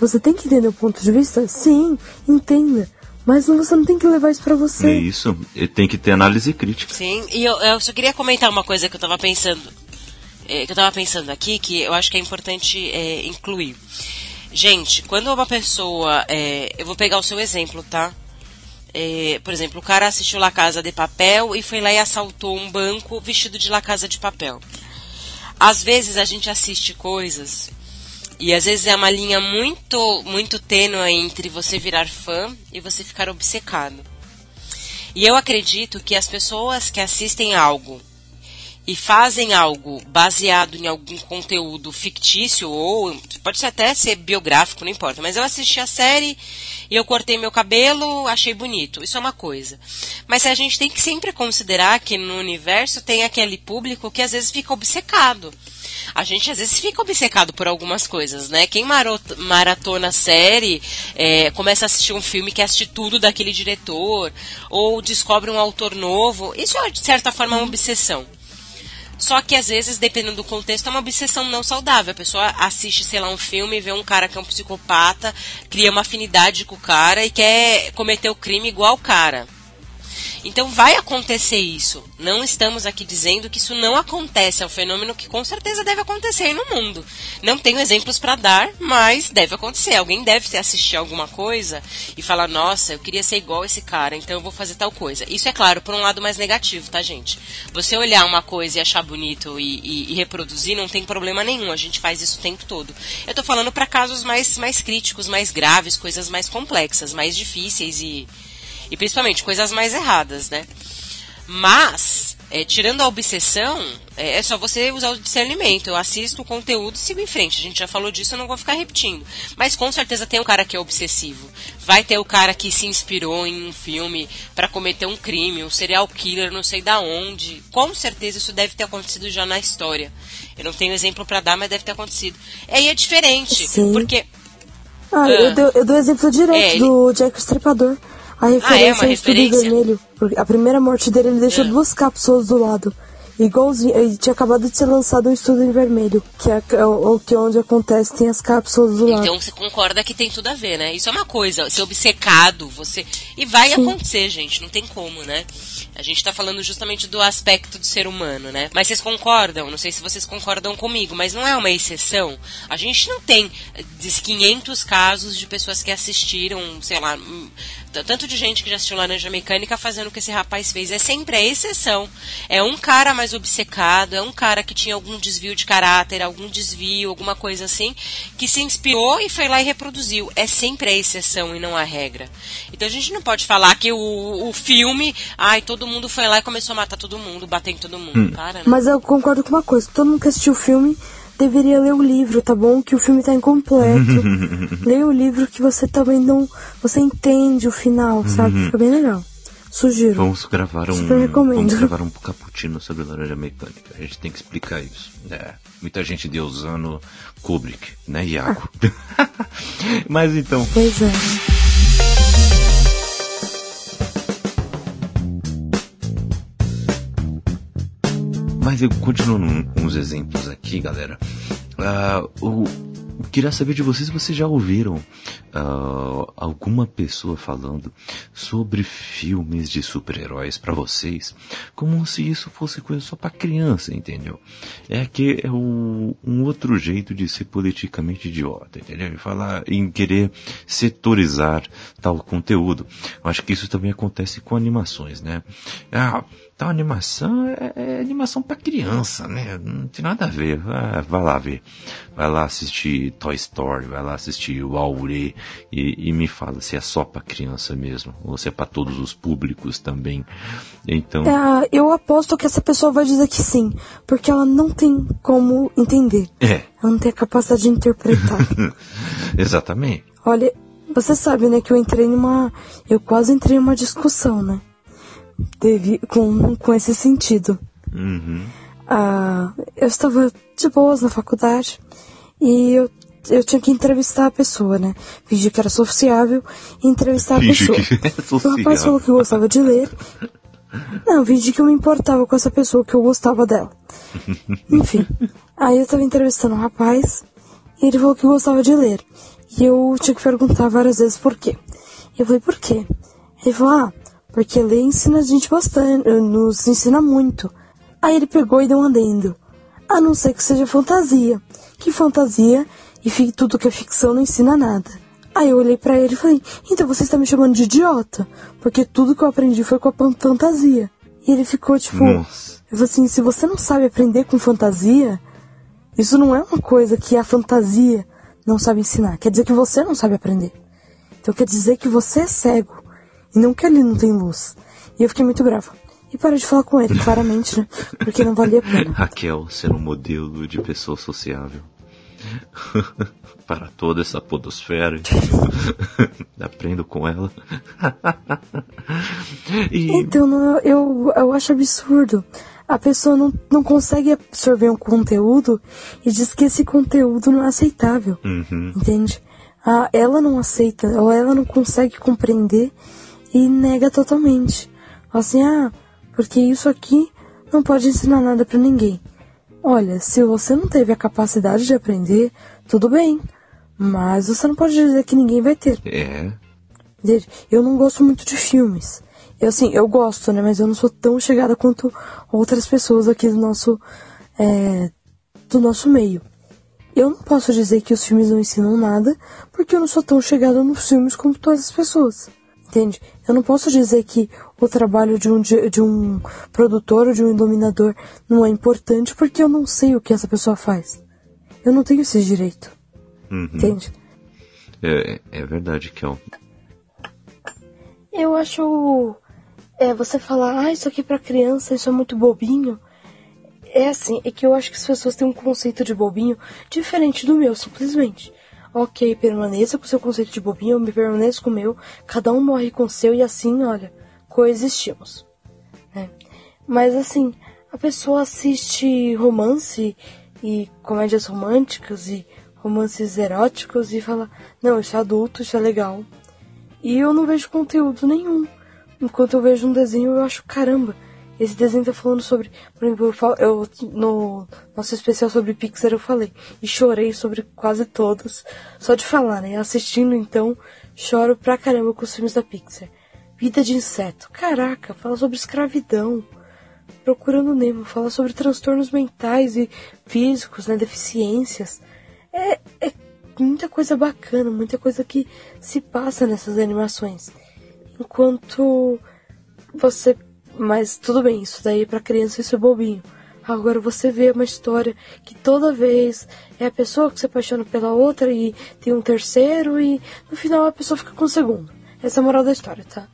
C: Você tem que entender o ponto de vista? Sim, entenda. Mas você não tem que levar isso para você.
B: É isso, tem que ter análise crítica.
D: Sim, e eu, eu só queria comentar uma coisa que eu tava pensando. É, que eu tava pensando aqui, que eu acho que é importante é, incluir. Gente, quando uma pessoa. É, eu vou pegar o seu exemplo, tá? É, por exemplo, o cara assistiu La Casa de Papel e foi lá e assaltou um banco vestido de La Casa de Papel. Às vezes a gente assiste coisas e às vezes é uma linha muito, muito tênue entre você virar fã e você ficar obcecado. E eu acredito que as pessoas que assistem algo e fazem algo baseado em algum conteúdo fictício ou pode até ser biográfico, não importa, mas eu assisti a série e eu cortei meu cabelo, achei bonito. Isso é uma coisa. Mas a gente tem que sempre considerar que no universo tem aquele público que às vezes fica obcecado. A gente às vezes fica obcecado por algumas coisas, né? Quem maratona série, é, começa a assistir um filme que assiste tudo daquele diretor, ou descobre um autor novo, isso é de certa forma uma obsessão. Só que às vezes, dependendo do contexto, é uma obsessão não saudável. A pessoa assiste, sei lá, um filme vê um cara que é um psicopata, cria uma afinidade com o cara e quer cometer o crime igual o cara. Então vai acontecer isso. Não estamos aqui dizendo que isso não acontece. É um fenômeno que com certeza deve acontecer no mundo. Não tenho exemplos para dar, mas deve acontecer. Alguém deve ter assistido alguma coisa e falar: Nossa, eu queria ser igual esse cara, então eu vou fazer tal coisa. Isso é claro, por um lado mais negativo, tá, gente? Você olhar uma coisa e achar bonito e, e, e reproduzir não tem problema nenhum. A gente faz isso o tempo todo. Eu tô falando para casos mais, mais críticos, mais graves, coisas mais complexas, mais difíceis e e principalmente coisas mais erradas, né? Mas É, tirando a obsessão, é, é, só você usar o discernimento. Eu assisto o conteúdo e sigo em frente. A gente já falou disso, eu não vou ficar repetindo. Mas com certeza tem um cara que é obsessivo. Vai ter o cara que se inspirou em um filme para cometer um crime, um serial killer, não sei da onde. Com certeza isso deve ter acontecido já na história. Eu não tenho exemplo para dar, mas deve ter acontecido. Aí é diferente,
C: Sim.
D: porque
C: Ah,
D: Ah.
C: eu, dou, eu dou exemplo direto
D: É,
C: do Jack o Estripador. A referência
D: Ah, é
C: é Estudo? Vermelho. Porque a primeira morte dele, ele deixou
D: É.
C: duas cápsulas do lado. Igualzinho, e tinha acabado de ser lançado um estudo em vermelho, que é é o que onde acontece, tem as cápsulas do lado.
D: Então você concorda que tem tudo a ver, né? Isso é uma coisa, ser obcecado, você. E vai acontecer, gente, não tem como, né? A gente tá falando justamente do aspecto do ser humano, né? Mas vocês concordam? Não sei se vocês concordam comigo, mas não é uma exceção. A gente não tem eh, diz 500 casos de pessoas que assistiram, sei lá, hum, tanto de gente que já assistiu Laranja Mecânica fazendo o que esse rapaz fez. É sempre a exceção. É um cara mais obcecado, é um cara que tinha algum desvio de caráter, algum desvio, alguma coisa assim, que se inspirou e foi lá e reproduziu. É sempre a exceção e não a regra. Então a gente não pode falar que o, o filme, ai, todo mundo foi lá e começou a matar todo mundo, bater em todo mundo. Para, né?
C: Mas eu concordo com uma coisa, todo mundo que assistiu o filme deveria ler o livro, tá bom? Que o filme tá incompleto. Leia o livro que você também não. Você entende o final, sabe? Fica bem legal. Sugiro.
B: Vamos gravar um.
C: Super recomendo.
B: Vamos gravar um cappuccino sobre laranja mecânica. A gente tem que explicar isso. É, muita gente deu usando Kubrick, né, Iago? Mas então,
C: Pois é.
B: Mas eu num- uns exemplos aqui, galera. Ah, o, eu queria saber de vocês se vocês já ouviram ah, alguma pessoa falando sobre filmes de super-heróis pra vocês, como se isso fosse coisa só pra criança, entendeu? É que é o- um outro jeito de ser politicamente idiota, entendeu? De falar em querer setorizar tal conteúdo. Eu acho que isso também acontece com animações, né? Ah, Tal animação é, é animação pra criança, né? Não tem nada a ver. Ah, vai lá ver. Vai lá assistir Toy Story, vai lá assistir o Aure e, e me fala se é só pra criança mesmo, ou se é pra todos os públicos também. Então,
C: É, eu aposto que essa pessoa vai dizer que sim, porque ela não tem como entender.
B: é,
C: Ela não tem a capacidade de interpretar.
B: exatamente.
C: Olha, você sabe, né, que eu entrei numa. Eu quase entrei numa discussão, né? Teve, com, com esse sentido.
B: Uhum.
C: Ah, eu estava de boas na faculdade e eu, eu tinha que entrevistar a pessoa, né? Fingir que era sociável e entrevistar a pessoa.
B: é
C: O rapaz falou que gostava de ler. Não, fingi que eu me importava com essa pessoa, que eu gostava dela. Enfim, aí eu tava entrevistando um rapaz e ele falou que gostava de ler. E eu tinha que perguntar várias vezes por quê. Eu falei, por quê? Ele falou, ah, porque ler ensina a gente bastante, eh, nos ensina muito. Aí ele pegou e deu um adendo. A não ser que seja fantasia. Que fantasia e tudo que é ficção não ensina nada. Aí eu olhei pra ele e falei, então você está me chamando de idiota? Porque tudo que eu aprendi foi com a fantasia. E ele ficou tipo,
B: Nossa.
C: eu falei assim, se você não sabe aprender com fantasia, isso não é uma coisa que a fantasia não sabe ensinar. Quer dizer que você não sabe aprender. Então quer dizer que você é cego. E não que ali não tem luz. E eu fiquei muito brava. E parei de falar com ele, claramente, né? Porque não valia a pena.
B: Raquel ser um modelo de pessoa sociável. Para toda essa podosfera. Aprendo com ela. e
C: Então, não, eu, eu acho absurdo. A pessoa não, não consegue absorver um conteúdo e diz que esse conteúdo não é aceitável.
B: Uhum.
C: Entende? Ah, ela não aceita, ou ela não consegue compreender e nega totalmente. Fala Assim, ah, porque isso aqui não pode ensinar nada pra ninguém. Olha, se você não teve a capacidade de aprender, tudo bem. Mas você não pode dizer que ninguém vai ter.
B: é.
C: Eu não gosto muito de filmes. Eu, assim, eu gosto, né? Mas eu não sou tão chegada quanto outras pessoas aqui do nosso, é, do nosso meio. Eu não posso dizer que os filmes não ensinam nada, porque eu não sou tão chegada nos filmes como todas as pessoas. Entende? Eu não posso dizer que o trabalho de um, de um produtor ou de um dominador não é importante, porque eu não sei o que essa pessoa faz. Eu não tenho esse direito.
B: Uhum.
C: Entende?
B: É, é verdade, Kel.
C: Eu acho. é, você falar, ah, isso aqui é pra criança, isso é muito bobinho. É assim, é que eu acho que as pessoas têm um conceito de bobinho diferente do meu, simplesmente. Ok, permaneça com seu conceito de bobinho, eu me permaneço com o meu, cada um morre com o seu e assim, olha, coexistimos. Né? Mas assim, a pessoa assiste romance e comédias românticas e romances eróticos e fala, não, isso é adulto, isso é legal. E eu não vejo conteúdo nenhum. Enquanto eu vejo um desenho, eu acho, caramba, esse desenho tá falando sobre. Por exemplo, eu, no nosso especial sobre Pixar eu falei. E chorei sobre quase todos. Só de falar, né? Assistindo então, choro pra caramba com os filmes da Pixar. Vida de inseto. Caraca, fala sobre escravidão. Procurando Nemo, fala sobre transtornos mentais e físicos, né? Deficiências. É, é muita coisa bacana, muita coisa que se passa nessas animações. Enquanto você. Mas tudo bem, isso daí para criança isso é bobinho. Agora você vê uma história que toda vez é a pessoa que se apaixona pela outra e tem um terceiro e no final a pessoa fica com o segundo. Essa é a moral da história, tá?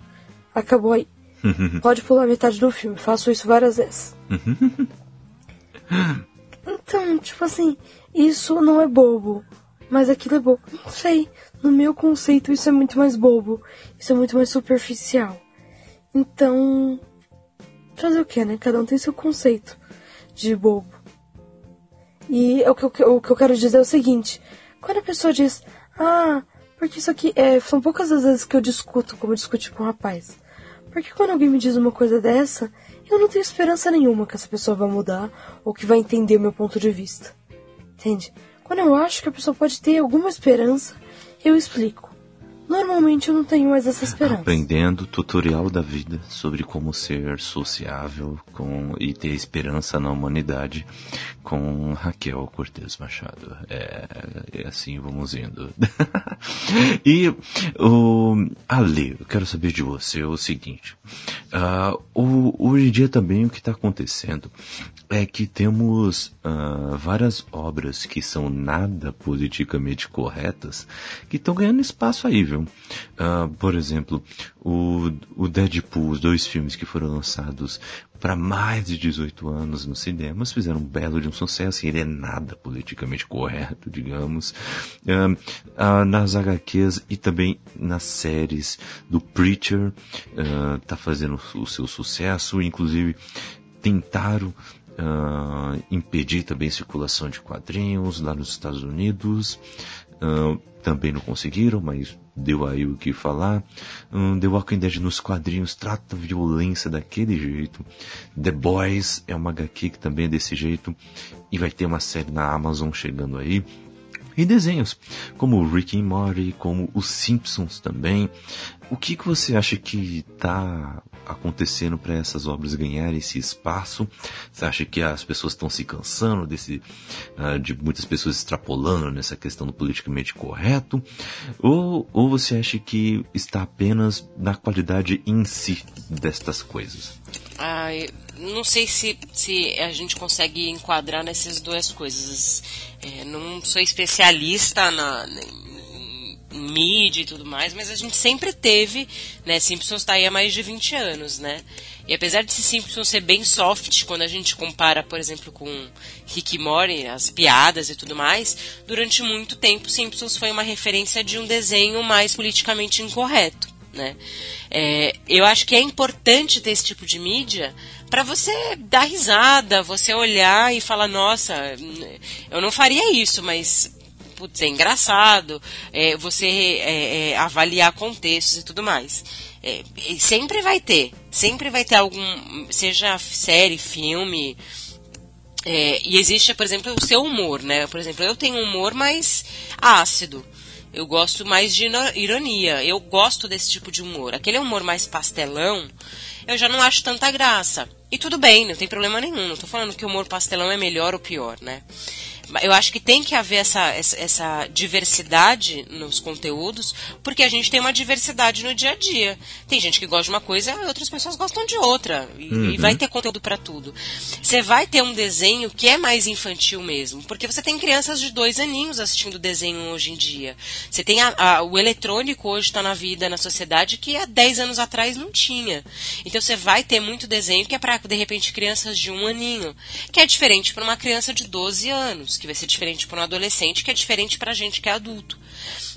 C: Acabou aí. Pode pular metade do filme, faço isso várias vezes. então, tipo assim, isso não é bobo. Mas aquilo é bobo. Não sei. No meu conceito, isso é muito mais bobo. Isso é muito mais superficial. Então. Fazer o que, né? Cada um tem seu conceito de bobo. E o que, eu, o que eu quero dizer é o seguinte: quando a pessoa diz, ah, porque isso aqui. É, são poucas as vezes que eu discuto como eu discuti com um rapaz. Porque quando alguém me diz uma coisa dessa, eu não tenho esperança nenhuma que essa pessoa vai mudar ou que vai entender o meu ponto de vista. Entende? Quando eu acho que a pessoa pode ter alguma esperança, eu explico. Normalmente eu não tenho mais essa esperança.
B: Aprendendo tutorial da vida sobre como ser sociável com, e ter esperança na humanidade com Raquel Cortez Machado. É, é assim vamos indo. e o Ale, eu quero saber de você o seguinte. Uh, o, hoje em dia também o que está acontecendo é que temos uh, várias obras que são nada politicamente corretas que estão ganhando espaço aí, viu? Uh, por exemplo, o, o Deadpool, os dois filmes que foram lançados para mais de 18 anos nos cinemas fizeram um belo de um sucesso e ele é nada politicamente correto, digamos. Uh, uh, nas HQs e também nas séries do Preacher está fazendo o seu sucesso, inclusive tentaram uh, impedir também circulação de quadrinhos lá nos Estados Unidos. Uh, também não conseguiram, mas deu aí o que falar. Um, The Walking Dead nos quadrinhos trata violência daquele jeito. The Boys é uma HQ que também é desse jeito. E vai ter uma série na Amazon chegando aí. E desenhos, como Rick and Morty, como os Simpsons também. O que, que você acha que está acontecendo para essas obras ganharem esse espaço? Você acha que as pessoas estão se cansando desse, uh, de muitas pessoas extrapolando nessa questão do politicamente correto? Ou, ou você acha que está apenas na qualidade em si destas coisas?
D: Não sei se, se a gente consegue enquadrar nessas duas coisas. É, não sou especialista na, mídia e tudo mais, mas a gente sempre teve, né? Simpsons está aí há mais de 20 anos, né? E apesar de Simpsons ser bem soft, quando a gente compara, por exemplo, com Rick e Morty, as piadas e tudo mais, durante muito tempo Simpsons foi uma referência de um desenho mais politicamente incorreto, né? É, eu acho que é importante ter esse tipo de mídia para você dar risada, você olhar e falar, nossa, eu não faria isso, mas putz, é engraçado, é, você é, é, avaliar contextos e tudo mais. É, sempre vai ter, sempre vai ter algum, seja série, filme, é, e existe, por exemplo, o seu humor, né? Por exemplo, eu tenho um humor mais ácido. Eu gosto mais de ironia. Eu gosto desse tipo de humor. Aquele humor mais pastelão, eu já não acho tanta graça. E tudo bem, não tem problema nenhum. Não tô falando que o humor pastelão é melhor ou pior, né? Eu acho que tem que haver essa, essa, diversidade nos conteúdos, porque a gente tem uma diversidade no dia a dia. Tem gente que gosta de uma coisa e outras pessoas gostam de outra. E, uhum. e vai ter conteúdo para tudo. Você vai ter um desenho que é mais infantil mesmo, porque você tem crianças de dois aninhos assistindo desenho hoje em dia. Você tem a, a, o eletrônico hoje está na vida, na sociedade, que há 10 anos atrás não tinha. Então você vai ter muito desenho que é para, de repente, crianças de um aninho, que é diferente para uma criança de 12 anos, que vai ser diferente para um adolescente, que é diferente para a gente que é adulto.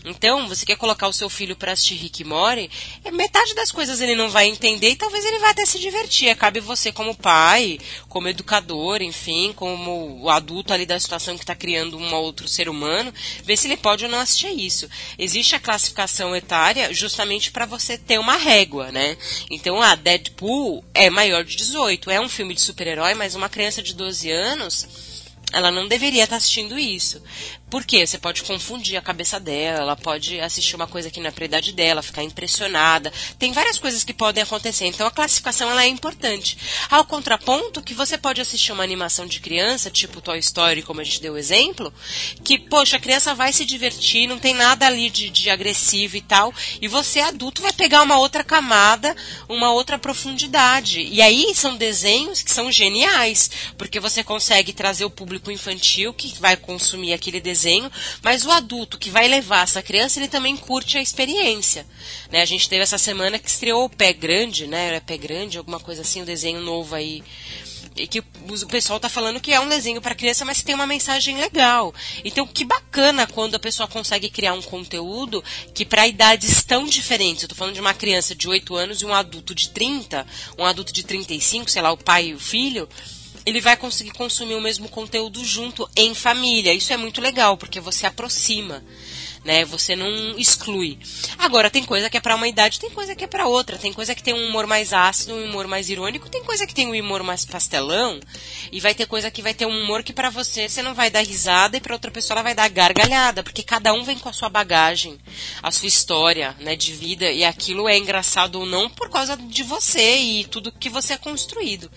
D: Então, você quer colocar o seu filho para assistir Rick Mori, é metade das coisas ele não vai entender e talvez ele vai até se divertir. Cabe você como pai, como educador, enfim, como o adulto ali da situação que está criando um outro ser humano, ver se ele pode ou não assistir isso. Existe a classificação etária justamente para você ter uma régua, né? Então, a Deadpool é maior de 18, é um filme de super-herói, mas uma criança de 12 anos ela não deveria estar assistindo isso. Por quê? Você pode confundir a cabeça dela, ela pode assistir uma coisa que não é pra idade dela, ficar impressionada. Tem várias coisas que podem acontecer. Então a classificação ela é importante. Ao contraponto, que você pode assistir uma animação de criança, tipo Toy Story, como a gente deu o exemplo, que, poxa, a criança vai se divertir, não tem nada ali de, de agressivo e tal, e você, adulto, vai pegar uma outra camada, uma outra profundidade. E aí são desenhos que são geniais, porque você consegue trazer o público infantil que vai consumir aquele desenho desenho, mas o adulto que vai levar essa criança, ele também curte a experiência. Né? A gente teve essa semana que estreou o Pé Grande, né? Era Pé Grande, alguma coisa assim, um desenho novo aí e que o pessoal está falando que é um desenho para criança, mas tem uma mensagem legal. Então, que bacana quando a pessoa consegue criar um conteúdo que para idades tão diferentes, eu tô falando de uma criança de 8 anos e um adulto de 30, um adulto de 35, sei lá, o pai e o filho, ele vai conseguir consumir o mesmo conteúdo junto em família. Isso é muito legal, porque você aproxima. Né? Você não exclui. Agora, tem coisa que é para uma idade, tem coisa que é para outra. Tem coisa que tem um humor mais ácido, um humor mais irônico, tem coisa que tem um humor mais pastelão, e vai ter coisa que vai ter um humor que para você você não vai dar risada e para outra pessoa ela vai dar gargalhada, porque cada um vem com a sua bagagem, a sua história, né, de vida, e aquilo é engraçado ou não por causa de você e tudo que você é construído.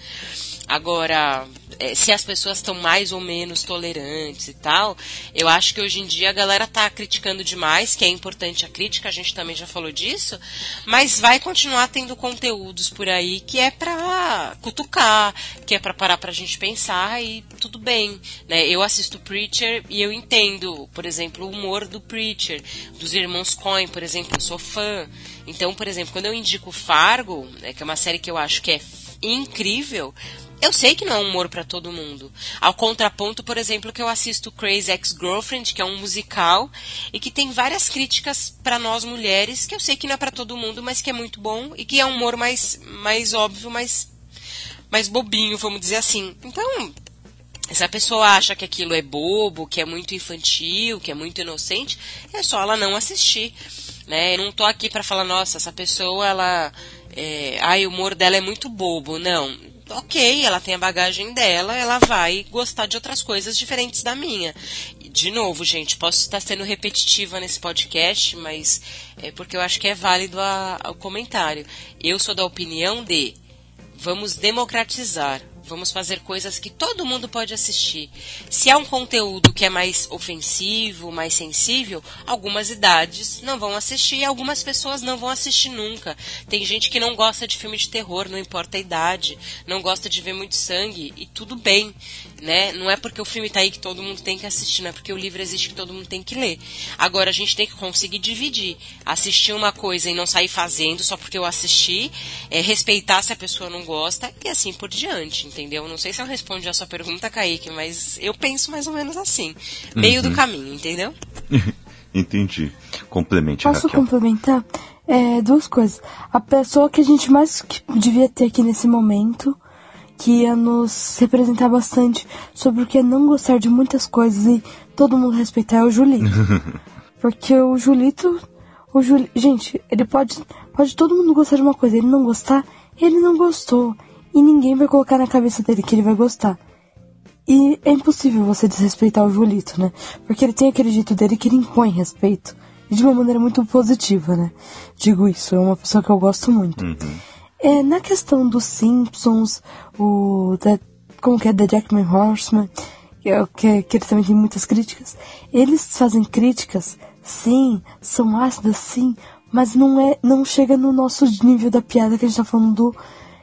D: Agora, é, se as pessoas estão mais ou menos tolerantes e tal, eu acho que hoje em dia a galera tá criticando demais, que é importante a crítica, a gente também já falou disso, mas vai continuar tendo conteúdos por aí que é pra cutucar, que é pra parar pra gente pensar e tudo bem, né? Eu assisto Preacher e eu entendo, por exemplo, o humor do Preacher, dos irmãos Coen, por exemplo, eu sou fã. Então, por exemplo, quando eu indico Fargo, né, que é uma série que eu acho que é incrível, eu sei que não é um humor para todo mundo. Ao contraponto, por exemplo, que eu assisto Crazy Ex-Girlfriend, que é um musical e que tem várias críticas para nós mulheres, que eu sei que não é para todo mundo, mas que é muito bom e que é um humor mais mais óbvio, mais mais bobinho, vamos dizer assim. Então, se a pessoa acha que aquilo é bobo, que é muito infantil, que é muito inocente, é só ela não assistir, né? Eu não tô aqui para falar, nossa, essa pessoa ela é, ai, o humor dela é muito bobo. Não, ok, ela tem a bagagem dela, ela vai gostar de outras coisas diferentes da minha. De novo, gente, posso estar sendo repetitiva nesse podcast, mas é porque eu acho que é válido o comentário. Eu sou da opinião de vamos democratizar Vamos fazer coisas que todo mundo pode assistir. Se há um conteúdo que é mais ofensivo, mais sensível, algumas idades não vão assistir, algumas pessoas não vão assistir nunca. Tem gente que não gosta de filme de terror, não importa a idade, não gosta de ver muito sangue e tudo bem né? Não é porque o filme está aí que todo mundo tem que assistir, não é porque o livro existe que todo mundo tem que ler. Agora a gente tem que conseguir dividir. Assistir uma coisa e não sair fazendo só porque eu assisti, é, respeitar se a pessoa não gosta e assim por diante, entendeu? Não sei se eu respondi a sua pergunta, Kaique, mas eu penso mais ou menos assim. Meio uhum. do caminho, entendeu?
B: Entendi. Complemente,
C: Posso
B: Raquel.
C: complementar? É, duas coisas. A pessoa que a gente mais devia ter aqui nesse momento que ia nos representar bastante sobre o que é não gostar de muitas coisas e todo mundo respeitar é o Julito. Porque o Julito, o Juli, gente, ele pode, pode todo mundo gostar de uma coisa, ele não gostar, ele não gostou. E ninguém vai colocar na cabeça dele que ele vai gostar. E é impossível você desrespeitar o Julito, né? Porque ele tem aquele jeito dele que ele impõe respeito. E de uma maneira muito positiva, né? Digo isso, é uma pessoa que eu gosto muito. Uhum. É, na questão dos Simpsons, o da, como que é, The Jackman Horseman, que, que, que eles também têm muitas críticas. Eles fazem críticas, sim, são ácidas, sim, mas não é, não chega no nosso nível da piada que a gente tá falando do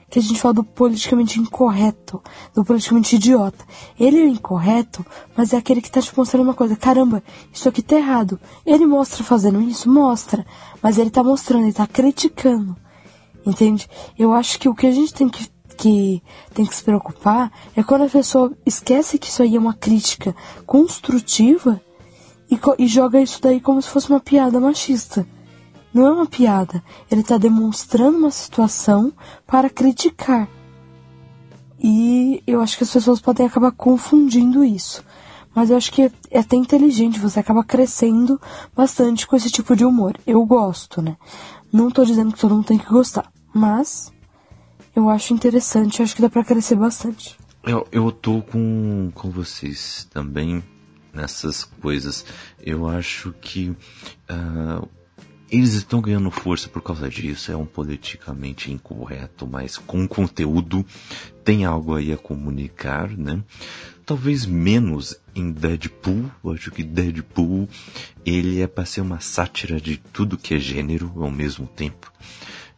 C: que a gente fala do politicamente incorreto, do politicamente idiota. Ele é incorreto, mas é aquele que tá te mostrando uma coisa. Caramba, isso aqui tá errado. Ele mostra fazendo isso? Mostra. Mas ele tá mostrando, ele tá criticando. Entende? Eu acho que o que a gente tem que, que, tem que se preocupar é quando a pessoa esquece que isso aí é uma crítica construtiva e, e joga isso daí como se fosse uma piada machista. Não é uma piada. Ele está demonstrando uma situação para criticar. E eu acho que as pessoas podem acabar confundindo isso. Mas eu acho que é até inteligente, você acaba crescendo bastante com esse tipo de humor. Eu gosto, né? Não tô dizendo que todo mundo tem que gostar, mas eu acho interessante, acho que dá pra crescer bastante.
B: Eu, eu tô com, com vocês também nessas coisas. Eu acho que uh, eles estão ganhando força por causa disso. É um politicamente incorreto, mas com conteúdo tem algo aí a comunicar, né? Talvez menos em Deadpool. Eu acho que Deadpool ele é para ser uma sátira de tudo que é gênero ao mesmo tempo.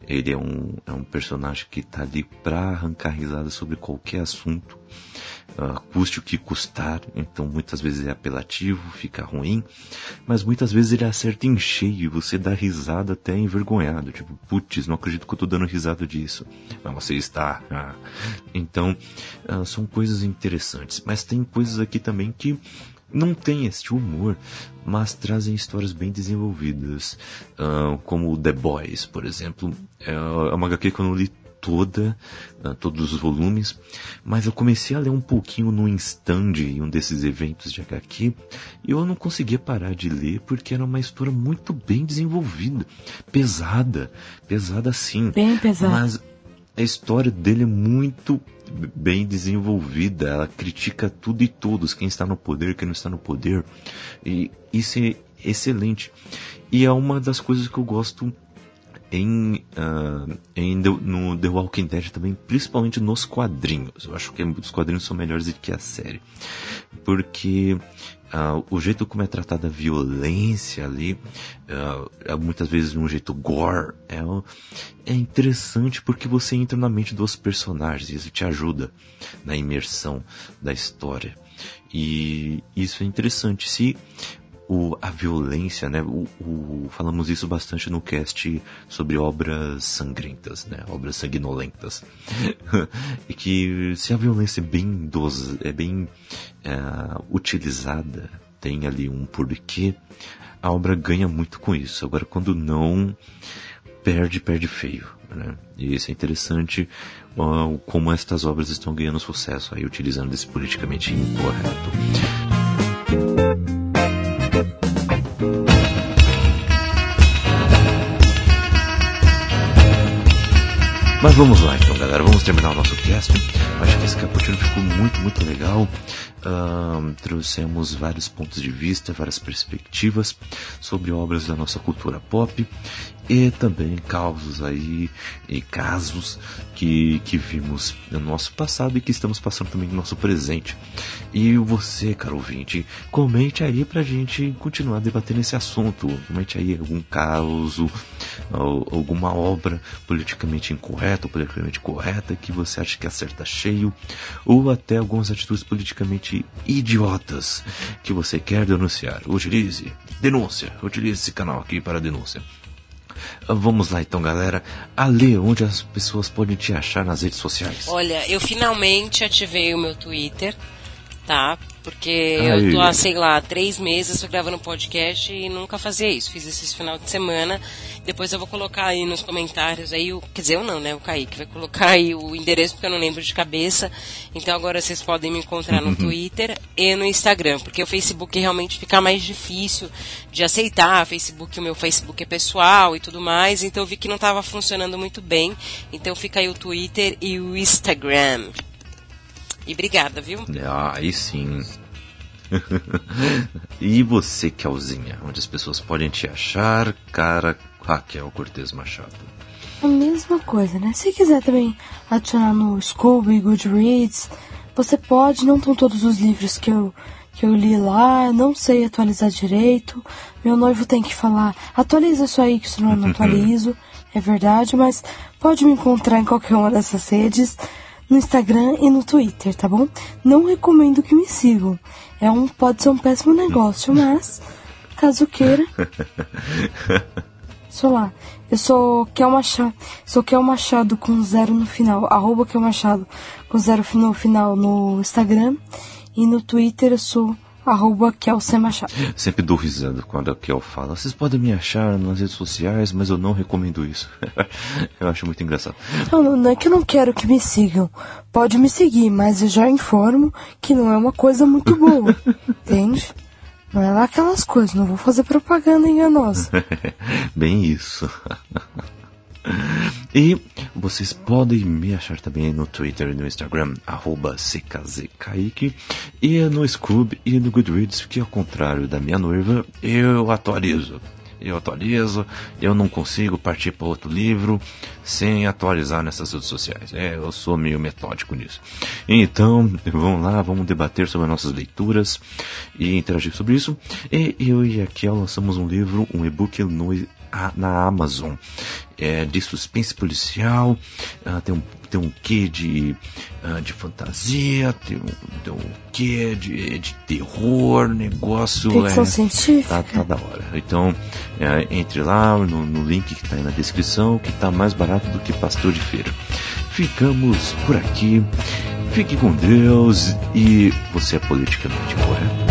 B: Ele é um, é um personagem que está ali para arrancar risada sobre qualquer assunto uh, custe o que custar, então muitas vezes é apelativo, fica ruim, mas muitas vezes ele acerta em cheio e você dá risada até envergonhado, tipo, putz, não acredito que eu tô dando risada disso, mas você está. Ah. Então, uh, são coisas interessantes, mas tem coisas aqui também que não tem este humor, mas trazem histórias bem desenvolvidas, uh, como The Boys, por exemplo. É uma HQ que eu não li toda, uh, todos os volumes, mas eu comecei a ler um pouquinho no stand em um desses eventos de HQ e eu não conseguia parar de ler porque era uma história muito bem desenvolvida, pesada, pesada sim,
C: bem pesada.
B: mas a história dele é muito bem desenvolvida, ela critica tudo e todos, quem está no poder, quem não está no poder, e isso é excelente. E é uma das coisas que eu gosto em, uh, em no The Walking Dead também, principalmente nos quadrinhos. Eu acho que os quadrinhos são melhores do que a série. Porque uh, o jeito como é tratada a violência ali, uh, muitas vezes de um jeito gore, é, é interessante porque você entra na mente dos personagens e isso te ajuda na imersão da história. E isso é interessante. Se o, a violência, né? O, o, falamos isso bastante no cast sobre obras sangrentas, né? Obras sanguinolentas. e que se a violência é bem é bem é, utilizada, tem ali um porquê, a obra ganha muito com isso. Agora, quando não, perde, perde feio. Né? E isso é interessante uh, como estas obras estão ganhando sucesso aí, utilizando esse politicamente incorreto. Mas vamos lá então, galera. Vamos terminar o nosso cast. Acho que esse cappuccino ficou muito, muito legal. Uh, trouxemos vários pontos de vista, várias perspectivas sobre obras da nossa cultura pop e também causos aí e casos que, que vimos no nosso passado e que estamos passando também no nosso presente. E você, caro ouvinte, comente aí pra gente continuar debatendo esse assunto. Comente aí algum caso, alguma obra politicamente incorreta ou politicamente correta que você acha que acerta cheio, ou até algumas atitudes politicamente idiotas que você quer denunciar. Utilize denúncia, utilize esse canal aqui para denúncia. Vamos lá então, galera. Ale, onde as pessoas podem te achar nas redes sociais?
D: Olha, eu finalmente ativei o meu Twitter, tá? Porque Aí. eu tô há, sei lá, três meses gravando podcast e nunca fazia isso. Fiz isso esse final de semana. Depois eu vou colocar aí nos comentários aí, o, quer dizer, eu não, né? O Kaique vai colocar aí o endereço porque eu não lembro de cabeça. Então agora vocês podem me encontrar no uhum. Twitter e no Instagram, porque o Facebook realmente fica mais difícil de aceitar. Facebook, o meu Facebook é pessoal e tudo mais, então eu vi que não estava funcionando muito bem. Então fica aí o Twitter e o Instagram. E obrigada, viu?
B: Ah, aí sim. e você, Kelzinha, onde as pessoas podem te achar, cara Raquel Cortez Machado?
C: A mesma coisa, né? Se quiser também adicionar no Scooby, Goodreads, Você pode, não estão todos os livros que eu, que eu li lá, não sei atualizar direito. Meu noivo tem que falar, atualiza isso aí, que senão eu não atualizo. É verdade, mas pode me encontrar em qualquer uma dessas redes, no Instagram e no Twitter, tá bom? Não recomendo que me sigam. É um, pode ser um péssimo negócio, mas caso queira. Sou lá. Eu sou Kel Machado. Sou Kel Machado com zero no final. Arroba Kel Machado com zero no final no Instagram. E no Twitter eu sou arroba Kelsey Machado.
B: Sempre dou risada quando a Kel fala. Vocês podem me achar nas redes sociais, mas eu não recomendo isso. eu acho muito engraçado.
C: Não, não é que eu não quero que me sigam. Pode me seguir, mas eu já informo que não é uma coisa muito boa. entende? Não é lá aquelas coisas, não vou fazer propaganda enganosa.
B: Bem isso. E vocês podem me achar também no Twitter e no Instagram, arroba CKZKaique, e no Scoob e no Goodreads, que ao contrário da minha noiva, eu atualizo. Eu atualizo, eu não consigo partir para outro livro sem atualizar nessas redes sociais. É, eu sou meio metódico nisso. Então, vamos lá, vamos debater sobre as nossas leituras e interagir sobre isso. E eu e a Kiel lançamos um livro, um e-book no na Amazon. É de suspense policial, uh, tem, um, tem um quê de, uh, de fantasia, tem um, tem um quê de, de terror, negócio.
C: Ficção é, científica.
B: Tá, tá da hora. Então, é, entre lá no, no link que está aí na descrição, que está mais barato do que pastor de feira. Ficamos por aqui. Fique com Deus e você é politicamente correto.